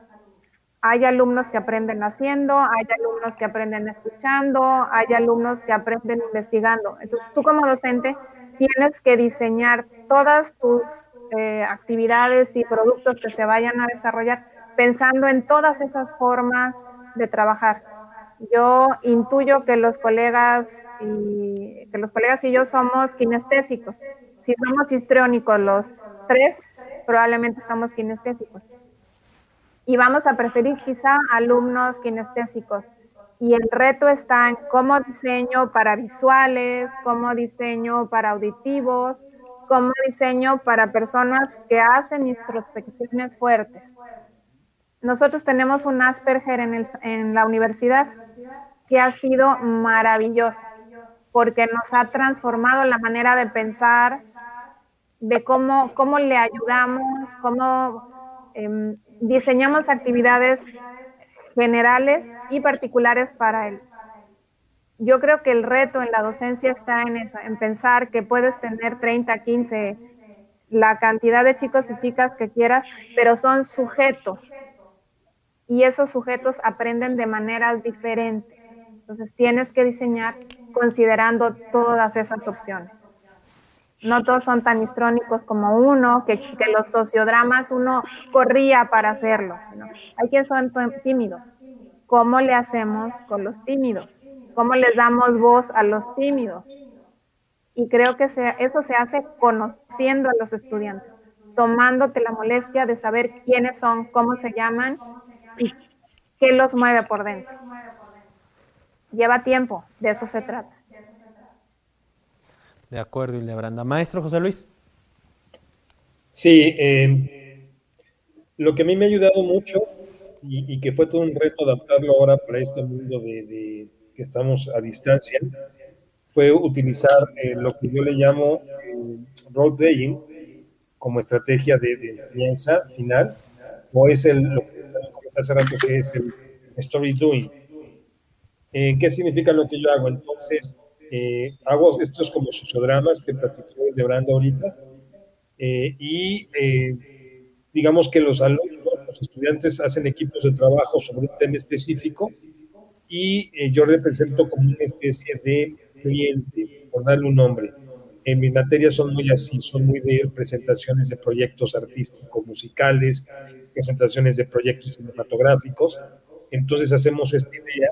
Hay alumnos que aprenden haciendo, hay alumnos que aprenden escuchando, hay alumnos que aprenden investigando. Entonces, tú como docente tienes que diseñar todas tus eh, actividades y productos que se vayan a desarrollar pensando en todas esas formas de trabajar yo intuyo que los colegas y que los colegas y yo somos kinestésicos. Si somos histriónicos los tres, probablemente estamos kinestésicos. Y vamos a preferir quizá alumnos kinestésicos. Y el reto está en cómo diseño para visuales, cómo diseño para auditivos, cómo diseño para personas que hacen introspecciones fuertes. Nosotros tenemos un Asperger en, en la universidad que ha sido maravilloso, porque nos ha transformado la manera de pensar, de cómo, cómo le ayudamos, cómo em, diseñamos actividades generales y particulares para él. Yo creo que el reto en la docencia está en eso, en pensar que puedes tener 30, 15, la cantidad de chicos y chicas que quieras, pero son sujetos. Y esos sujetos aprenden de maneras diferentes. Entonces tienes que diseñar considerando todas esas opciones. No todos son tan histrónicos como uno, que, los sociodramas uno corría para hacerlos. Hay quienes son tímidos. ¿Cómo le hacemos con los tímidos? ¿Cómo les damos voz a los tímidos? Y creo que eso se hace conociendo a los estudiantes, tomándote la molestia de saber quiénes son, cómo se llaman y qué los mueve por dentro. Lleva tiempo, de eso se trata. De acuerdo, Branda. Maestro José Luis. Sí, eh, lo que a mí me ha ayudado mucho y, que fue todo un reto adaptarlo ahora para este mundo de, que estamos a distancia, fue utilizar eh, lo que yo le llamo eh, role playing como estrategia de, enseñanza final, o es el, lo que hace rato que es el story doing. Eh, ¿Qué significa lo que yo hago? Entonces, eh, hago estos como sociodramas que platicé de Brando ahorita, y digamos que los alumnos, los estudiantes hacen equipos de trabajo sobre un tema específico y eh, yo represento como una especie de cliente, por darle un nombre. En mis materias son muy así, son muy de presentaciones de proyectos artísticos, musicales, presentaciones de proyectos cinematográficos. Entonces hacemos esta idea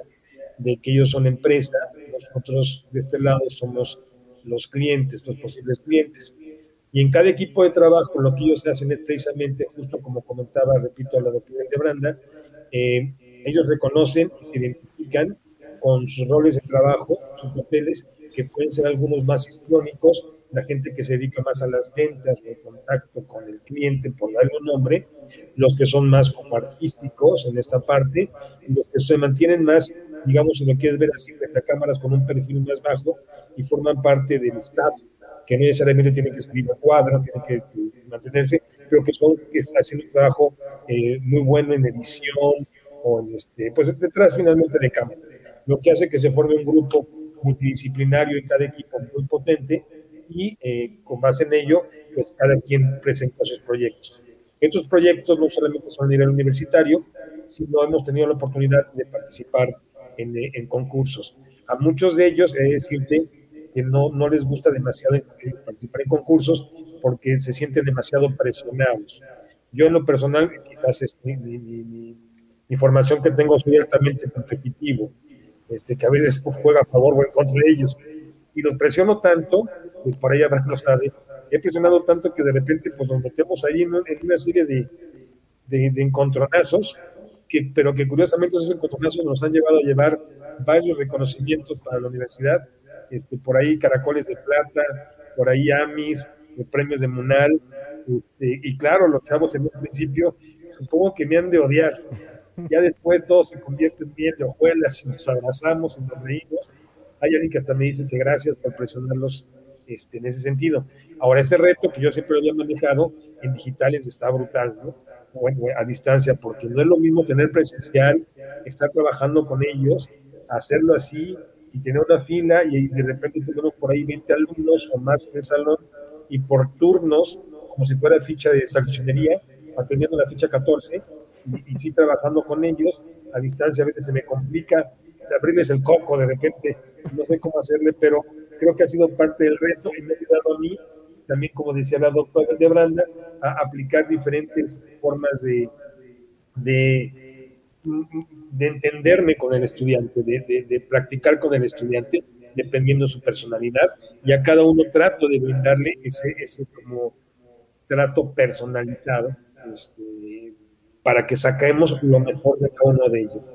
de que ellos son empresa, nosotros de este lado somos los clientes, los posibles clientes. Y en cada equipo de trabajo lo que ellos hacen es precisamente, justo como comentaba, repito, la doctora de Branda, eh, ellos reconocen y se identifican con sus roles de trabajo, sus papeles, que pueden ser algunos más histriónicos, la gente que se dedica más a las ventas o el contacto con el cliente, por darle un nombre, los que son más como artísticos en esta parte, los que se mantienen más, digamos, si lo quieres ver así, frente a cámaras con un perfil más bajo y forman parte del staff que no necesariamente tienen que escribir a cuadro, tienen que, mantenerse, pero que son que hacen un trabajo eh, muy bueno en edición o en este, pues detrás finalmente de cámara, lo que hace que se forme un grupo multidisciplinario en cada equipo muy potente y eh, con base en ello, pues cada quien presenta sus proyectos. Estos proyectos no solamente son a nivel universitario, sino hemos tenido la oportunidad de participar en, en concursos. A muchos de ellos, he de decirte, que no, no les gusta demasiado participar en concursos porque se sienten demasiado presionados. Yo en lo personal, quizás es mi, mi, formación que tengo, soy altamente competitivo, este, que a veces juega a favor o en contra de ellos. Y los presiono tanto, este, por ahí habrá lo sabe, he presionado tanto que de repente pues nos metemos ahí en, una serie de, de, de encontronazos, que, pero que curiosamente esos encontronazos nos han llevado a llevar varios reconocimientos para la universidad este, por ahí Caracoles de Plata, por ahí Amis, premios de Munal, este, y claro, los chavos en un principio, supongo que me han de odiar. Ya después todo se convierte en miel de hojuelas y nos abrazamos y nos reímos. Hay alguien que hasta me dice que gracias por presionarlos este, en ese sentido. Ahora, ese reto que yo siempre lo había manejado en digitales está brutal, ¿no? Bueno, a distancia, porque no es lo mismo tener presencial, estar trabajando con ellos, hacerlo así, y tener una fila y de repente tenemos por ahí 20 alumnos o más en el salón y por turnos, como si fuera ficha de salchichonería, atendiendo la ficha 14 y, sí trabajando con ellos, a distancia a veces se me complica abrirles el coco de repente, no sé cómo hacerle, pero creo que ha sido parte del reto y me ha ayudado a mí, también como decía la doctora de Branda, a aplicar diferentes formas de, de de entenderme con el estudiante, de, practicar con el estudiante, dependiendo de su personalidad, y a cada uno trato de brindarle ese, ese como trato personalizado este, para que saquemos lo mejor de cada uno de ellos.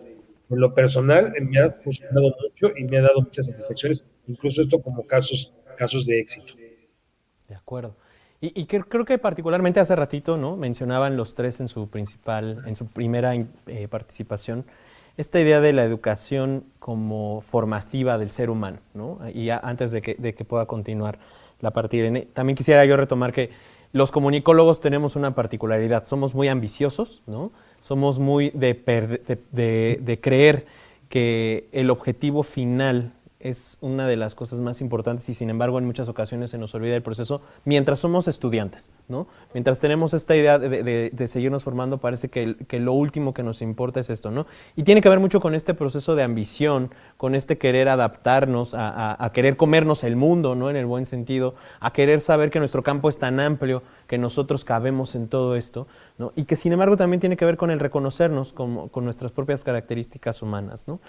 En lo personal, me ha funcionado mucho y me ha dado muchas satisfacciones, incluso esto como casos, casos de éxito. De acuerdo. Y, creo que particularmente hace ratito, ¿no? Mencionaban los tres en su principal, en su primera eh, participación, esta idea de la educación como formativa del ser humano, ¿no? Y antes de que pueda continuar la partida, también quisiera yo retomar que los comunicólogos tenemos una particularidad, somos muy ambiciosos, ¿no? Somos muy de, de, de creer que el objetivo final es una de las cosas más importantes y sin embargo en muchas ocasiones se nos olvida el proceso mientras somos estudiantes, ¿no? Mientras tenemos esta idea de, seguirnos formando, parece que, lo último que nos importa es esto, ¿no? Y tiene que ver mucho con este proceso de ambición, con este querer adaptarnos, a, querer comernos el mundo, ¿no? En el buen sentido, a querer saber que nuestro campo es tan amplio, que nosotros cabemos en todo esto, ¿no? Y que sin embargo también tiene que ver con el reconocernos con, con nuestras propias características humanas, ¿no?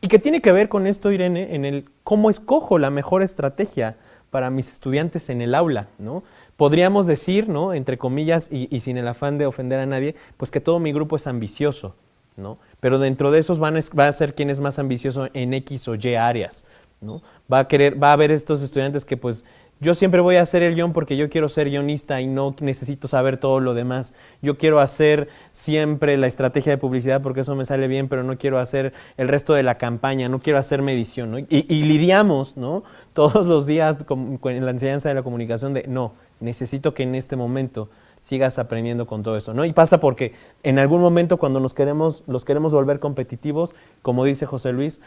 Y que tiene que ver con esto, Irene, en el cómo escojo la mejor estrategia para mis estudiantes en el aula, ¿no? Podríamos decir, ¿no? Entre comillas, y, sin el afán de ofender a nadie, pues que todo mi grupo es ambicioso, ¿no? Pero dentro de esos van va a ser quien es más ambicioso en X o Y áreas, ¿no? Va a querer, va a haber estos estudiantes que pues yo siempre voy a hacer el guion porque yo quiero ser guionista y no necesito saber todo lo demás. Yo quiero hacer siempre la estrategia de publicidad porque eso me sale bien, pero no quiero hacer el resto de la campaña, no quiero hacer medición. Y, lidiamos ¿no? todos los días con, la enseñanza de la comunicación de, no, necesito que en este momento sigas aprendiendo con todo eso, ¿no? Y pasa porque en algún momento cuando nos queremos, los queremos volver competitivos, como dice José Luis,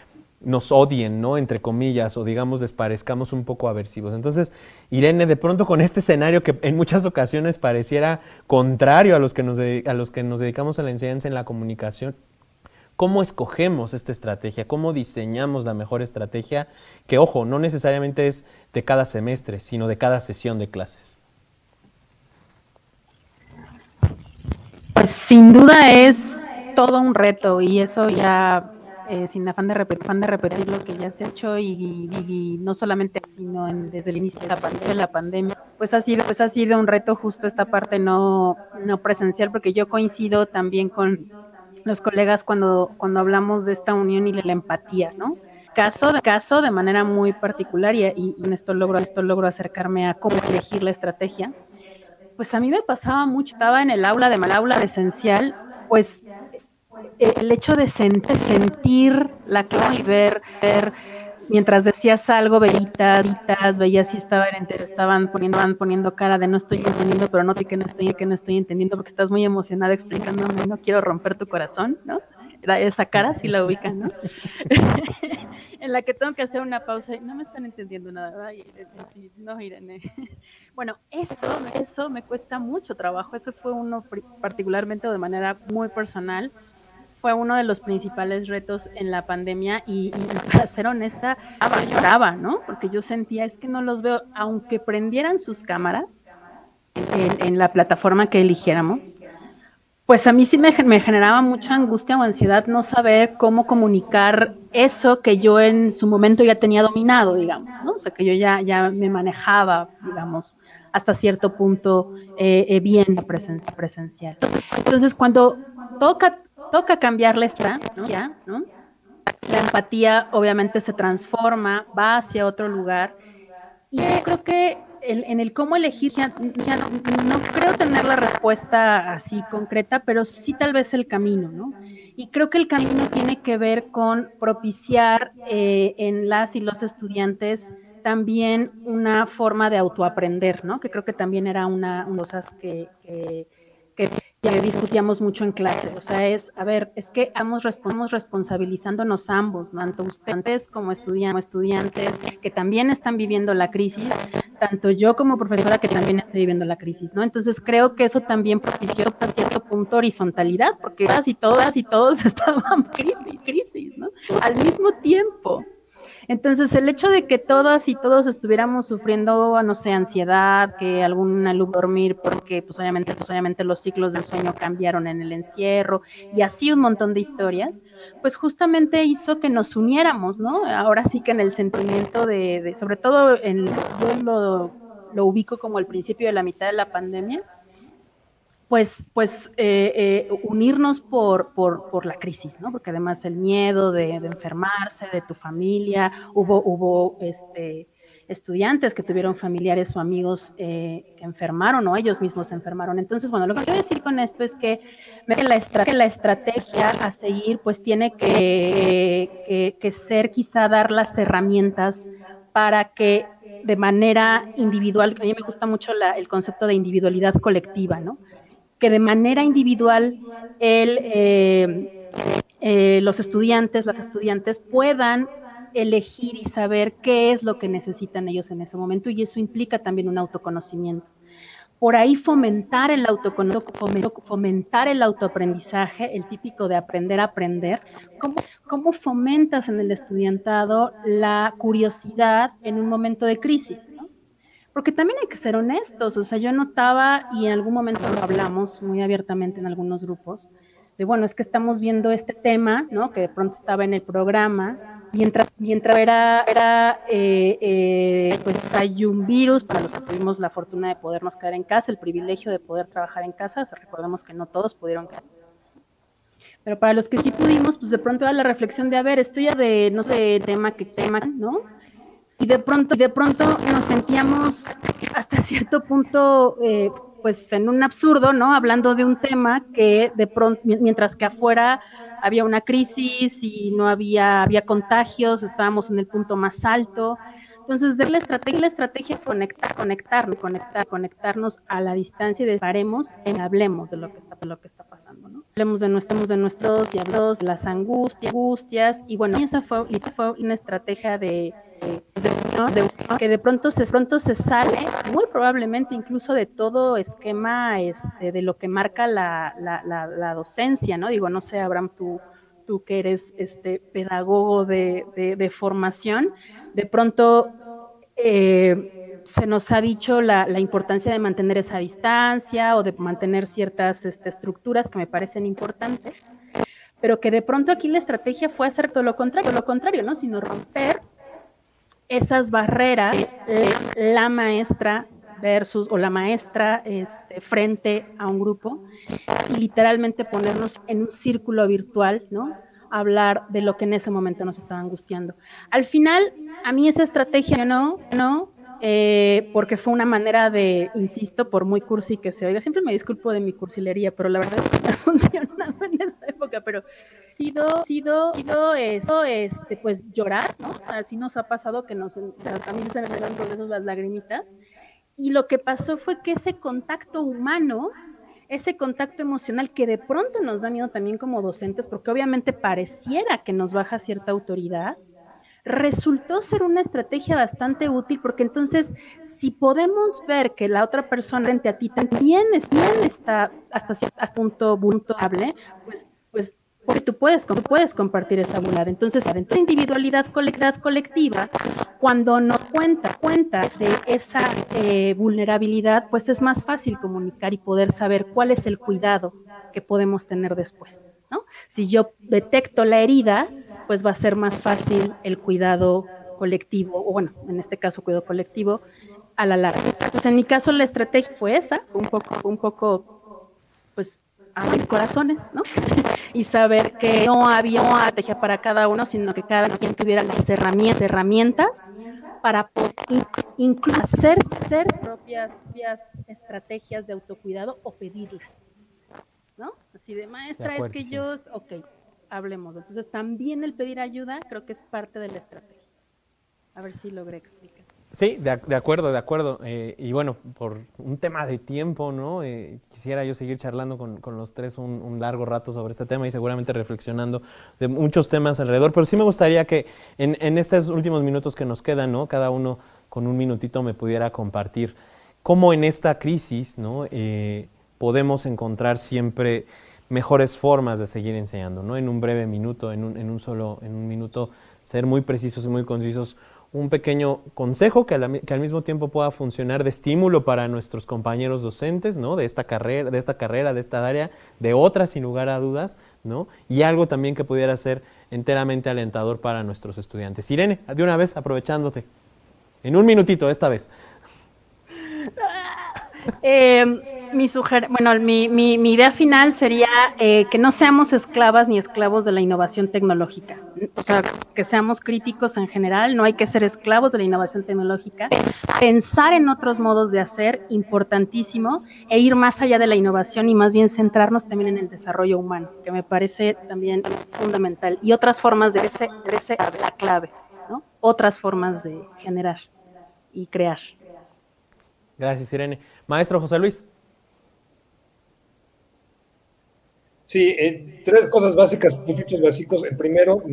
nos odien, ¿no? Entre comillas, o digamos les parezcamos un poco aversivos. Entonces, Irene, de pronto con este escenario que en muchas ocasiones pareciera contrario a los que nos, a los que nos dedicamos a la enseñanza en la comunicación, ¿cómo escogemos esta estrategia? ¿Cómo diseñamos la mejor estrategia? Que, ojo, no necesariamente es de cada semestre, sino de cada sesión de clases. Pues sin duda es todo un reto y eso ya eh, sin afán de, repetir, de repetir lo que ya se ha hecho y, no solamente sino desde el inicio de la, pandemia, pues ha sido pues ha sido un reto justo esta parte no no presencial porque yo coincido también con los colegas cuando cuando hablamos de esta unión y de la empatía, ¿no? Caso de caso de manera muy particular y, y en esto logro esto logro acercarme a cómo elegir la estrategia. Pues a mí me pasaba mucho, estaba en el aula de mal aula esencial, pues el hecho de sentir la clase, ver, ver, mientras decías algo, veritas, veías si estaban, estaban poniendo, poniendo cara de no estoy entendiendo, pero no que no estoy, que no estoy entendiendo, porque estás muy emocionada explicándome, no quiero romper tu corazón, ¿no? esa cara sí la ubican, ¿no? en la que tengo que hacer una pausa y no me están entendiendo nada. no, Irene. bueno, eso, eso me cuesta mucho trabajo. Eso fue uno particularmente de manera muy personal fue uno de los principales retos en la pandemia y, para ser honesta, lloraba, ¿no? Porque yo sentía, es que no los veo, aunque prendieran sus cámaras en, la plataforma que eligiéramos, pues a mí sí me, generaba mucha angustia o ansiedad no saber cómo comunicar eso que yo en su momento ya tenía dominado, digamos, ¿no? O sea, que yo ya, ya me manejaba, digamos, hasta cierto punto eh, eh, bien la presencia presencial. Entonces, cuando toca toca cambiarle esta, ¿no? Ya, ¿no? La empatía obviamente se transforma, va hacia otro lugar. Y yo creo que en el cómo elegir, ya, no, creo tener la respuesta así concreta, pero sí tal vez el camino, ¿no? Y creo que el camino tiene que ver con propiciar eh, en las y los estudiantes también una forma de autoaprender, ¿no? Que creo que también era una, de las cosas que, que que discutíamos mucho en clases. O sea, es, a ver, es que vamos, responsabilizándonos ambos, tanto ustedes como estudiantes que también están viviendo la crisis, tanto yo como profesora que también estoy viviendo la crisis, ¿no? Entonces creo que eso también propició hasta cierto punto horizontalidad, porque todas y todas y todos estaban crisis, crisis, ¿no? Al mismo tiempo. Entonces, el hecho de que todas y todos estuviéramos sufriendo, no sé, ansiedad, que algún alumno dormir porque, pues obviamente, pues obviamente los ciclos del sueño cambiaron en el encierro y así un montón de historias, pues justamente hizo que nos uniéramos, ¿no? Ahora sí que en el sentimiento de, sobre todo, en, yo lo, lo ubico como el principio de la mitad de la pandemia, pues, pues eh, eh, unirnos por, por, la crisis, ¿no? Porque además el miedo de, enfermarse, de tu familia, hubo, hubo este, estudiantes que tuvieron familiares o amigos eh, que enfermaron o ellos mismos se enfermaron. Entonces, bueno, lo que quiero decir con esto es que la, la estrategia a seguir pues tiene que, que, ser quizá dar las herramientas para que de manera individual, a mí me gusta mucho el concepto de individualidad colectiva, ¿no? Que de manera individual eh, eh, los estudiantes, las estudiantes puedan elegir y saber qué es lo que necesitan ellos en ese momento y eso implica también un autoconocimiento. Por ahí fomentar el autoconocimiento, fomentar el autoaprendizaje, el típico de aprender a aprender. ¿Cómo, ¿Cómo fomentas en el estudiantado la curiosidad en un momento de crisis? ¿no? Porque también hay que ser honestos, o sea, yo notaba y en algún momento lo hablamos muy abiertamente en algunos grupos, de bueno, es que estamos viendo este tema, ¿no? Que de pronto estaba en el programa mientras, mientras era, era eh, eh, pues hay un virus para los que tuvimos la fortuna de podernos quedar en casa, el privilegio de poder trabajar en casa, recordemos que no todos pudieron quedar. Pero para los que sí pudimos, pues de pronto era la reflexión de, a ver, estoy ya de, no sé, tema que tema, ¿no? Y de pronto, de pronto nos sentíamos hasta cierto punto, eh, pues en un absurdo, ¿no? Hablando de un tema que de pronto, mientras que afuera había una crisis y no había, había contagios, estábamos en el punto más alto. Entonces, de la estrategia, la estrategia es conectar, conectar, conectar, conectarnos a la distancia y de paremos en hablemos de lo que está, de lo que está pasando, ¿no? Hablemos de nuestros, de nuestros y hablemos de las angustias, angustias, y bueno, esa fue, fue una estrategia de, de, que de pronto se, pronto se sale, muy probablemente incluso de todo esquema este, de lo que marca la, la, la, docencia, ¿no? Digo, no sé, Abraham, tú, tú que eres este pedagogo de, de formación, de pronto eh, se nos ha dicho la, importancia de mantener esa distancia o de mantener ciertas este, estructuras que me parecen importantes, pero que de pronto aquí la estrategia fue hacer todo lo contrario, lo contrario, ¿no? Sino romper esas barreras, la, maestra versus o la maestra este, frente a un grupo y literalmente ponernos en un círculo virtual, ¿no? hablar de lo que en ese momento nos estaba angustiando. Al final, a mí esa estrategia no, no, eh, porque fue una manera de, insisto, por muy cursi que se oiga, siempre me disculpo de mi cursilería, pero la verdad es que no ha funcionado en esta época, pero sido, sido, sido eso, este, pues llorar, ¿no? Así nos ha pasado que nos, o sea, también se me dan por eso las lagrimitas. Y lo que pasó fue que ese contacto humano ese contacto emocional que de pronto nos da miedo también como docentes, porque obviamente pareciera que nos baja cierta autoridad, resultó ser una estrategia bastante útil porque entonces si podemos ver que la otra persona frente a ti también está, hasta cierto punto vulnerable, pues, porque tú puedes, puedes compartir esa vulnerabilidad. Entonces, la individualidad colectiva, cuando nos cuenta, cuentas de esa eh, vulnerabilidad, pues es más fácil comunicar y poder saber cuál es el cuidado que podemos tener después. ¿no? Si yo detecto la herida, pues va a ser más fácil el cuidado colectivo, o bueno, en este caso cuidado colectivo, a la larga. Entonces, en mi caso la estrategia fue esa, un poco, un poco, pues abrir corazones, ¿no? y saber que no había una estrategia para cada uno, sino que cada quien tuviera las herramientas, herramientas para incluso hacer, ser propias estrategias de autocuidado o pedirlas, ¿no? Así de maestra, es que yo, ok, hablemos. Entonces también el pedir ayuda creo que es parte de la estrategia. A ver si logré explicar. Sí, de, acuerdo, de acuerdo. Eh, y bueno, por un tema de tiempo, ¿no? Eh, quisiera yo seguir charlando con, los tres un, largo rato sobre este tema y seguramente reflexionando de muchos temas alrededor. Pero sí me gustaría que en, estos últimos minutos que nos quedan, ¿no? Cada uno con un minutito me pudiera compartir cómo en esta crisis, ¿no? Eh, podemos encontrar siempre mejores formas de seguir enseñando, ¿no? En un breve minuto, en un, en un solo, en un minuto, ser muy precisos y muy concisos un pequeño consejo que, al mismo tiempo pueda funcionar de estímulo para nuestros compañeros docentes, ¿no? De esta carrera, de esta carrera, de esta área, de otras sin lugar a dudas, ¿no? Y algo también que pudiera ser enteramente alentador para nuestros estudiantes. Irene, de una vez, aprovechándote. En un minutito, esta vez. Eh, mi, bueno, mi, mi, idea final sería eh, que no seamos esclavas ni esclavos de la innovación tecnológica. O sea, que seamos críticos en general, no hay que ser esclavos de la innovación tecnológica. Pensar en otros modos de hacer, importantísimo, e ir más allá de la innovación y más bien centrarnos también en el desarrollo humano, que me parece también fundamental. Y otras formas de ese, la clave, ¿no? Otras formas de generar y crear. Gracias, Irene. Maestro José Luis. Sí, eh, tres cosas básicas, puntitos básicos. El primero,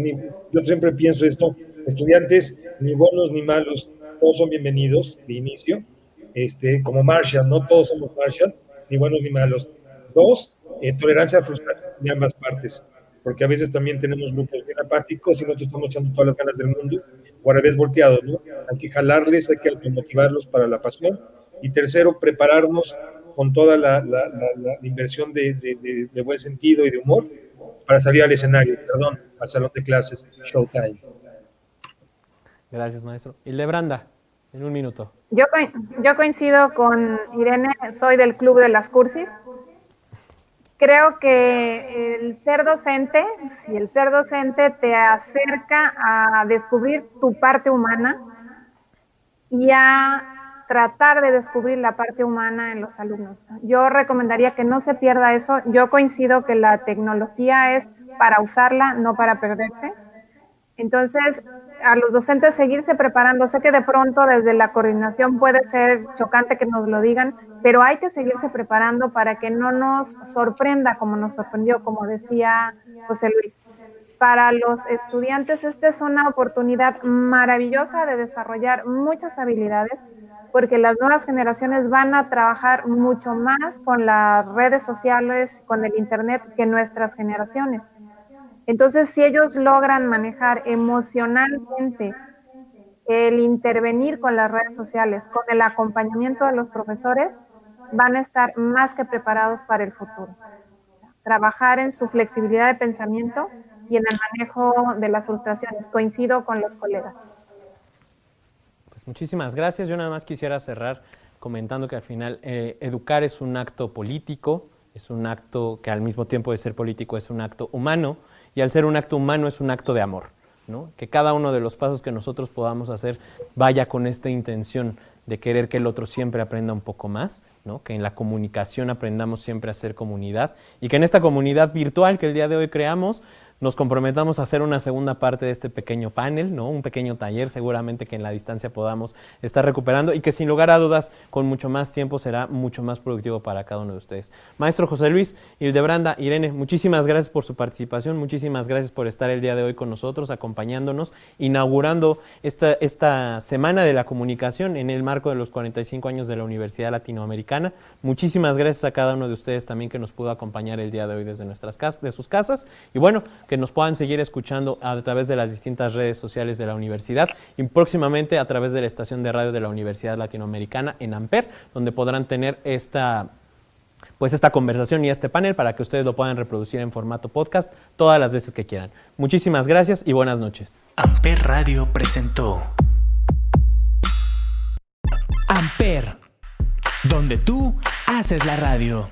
yo siempre pienso esto, estudiantes ni buenos ni malos, todos son bienvenidos de inicio, este, como Marshall, no todos somos Marshall, ni buenos ni malos. Dos, eh, tolerancia a frustración de ambas partes, porque a veces también tenemos grupos bien apáticos y nosotros estamos echando todas las ganas del mundo, o a la vez volteados, ¿no? Hay que jalarles, hay que automotivarlos para la pasión. Y tercero, prepararnos con toda la, inversión de, buen sentido y de humor para salir al escenario, perdón, al salón de clases, Showtime. Gracias, maestro. Hildebranda, en un minuto. Yo, yo coincido con Irene, soy del Club de las Cursis. Creo que el ser docente, si el ser docente te acerca a descubrir tu parte humana y a tratar de descubrir la parte humana en los alumnos. Yo recomendaría que no se pierda eso. Yo coincido que la tecnología es para usarla, no para perderse. Entonces, a los docentes seguirse preparando. Sé que de pronto desde la coordinación puede ser chocante que nos lo digan, pero hay que seguirse preparando para que no nos sorprenda como nos sorprendió, como decía José Luis. Para los estudiantes esta es una oportunidad maravillosa de desarrollar muchas habilidades porque las nuevas generaciones van a trabajar mucho más con las redes sociales, con el Internet que nuestras generaciones. Entonces, si ellos logran manejar emocionalmente el intervenir con las redes sociales, con el acompañamiento de los profesores, van a estar más que preparados para el futuro. Trabajar en su flexibilidad de pensamiento y en el manejo de las frustraciones. Coincido con los colegas. Pues muchísimas gracias. Yo nada más quisiera cerrar comentando que al final eh, educar es un acto político, es un acto que al mismo tiempo de ser político es un acto humano y al ser un acto humano es un acto de amor. ¿no? Que cada uno de los pasos que nosotros podamos hacer vaya con esta intención de querer que el otro siempre aprenda un poco más, ¿no? que en la comunicación aprendamos siempre a ser comunidad y que en esta comunidad virtual que el día de hoy creamos nos comprometamos a hacer una segunda parte de este pequeño panel, ¿no? un pequeño taller seguramente que en la distancia podamos estar recuperando y que sin lugar a dudas con mucho más tiempo será mucho más productivo para cada uno de ustedes. Maestro José Luis, Hildebranda, Irene, muchísimas gracias por su participación, muchísimas gracias por estar el día de hoy con nosotros, acompañándonos, inaugurando esta, esta semana de la comunicación en el marco de los 45 años de la Universidad Latinoamericana. Muchísimas gracias a cada uno de ustedes también que nos pudo acompañar el día de hoy desde nuestras casas, de sus casas. Y bueno, que nos puedan seguir escuchando a través de las distintas redes sociales de la universidad y próximamente a través de la estación de radio de la Universidad Latinoamericana en Amper, donde podrán tener esta pues esta conversación y este panel para que ustedes lo puedan reproducir en formato podcast todas las veces que quieran. Muchísimas gracias y buenas noches. Amper Radio presentó Amper, donde tú haces la radio.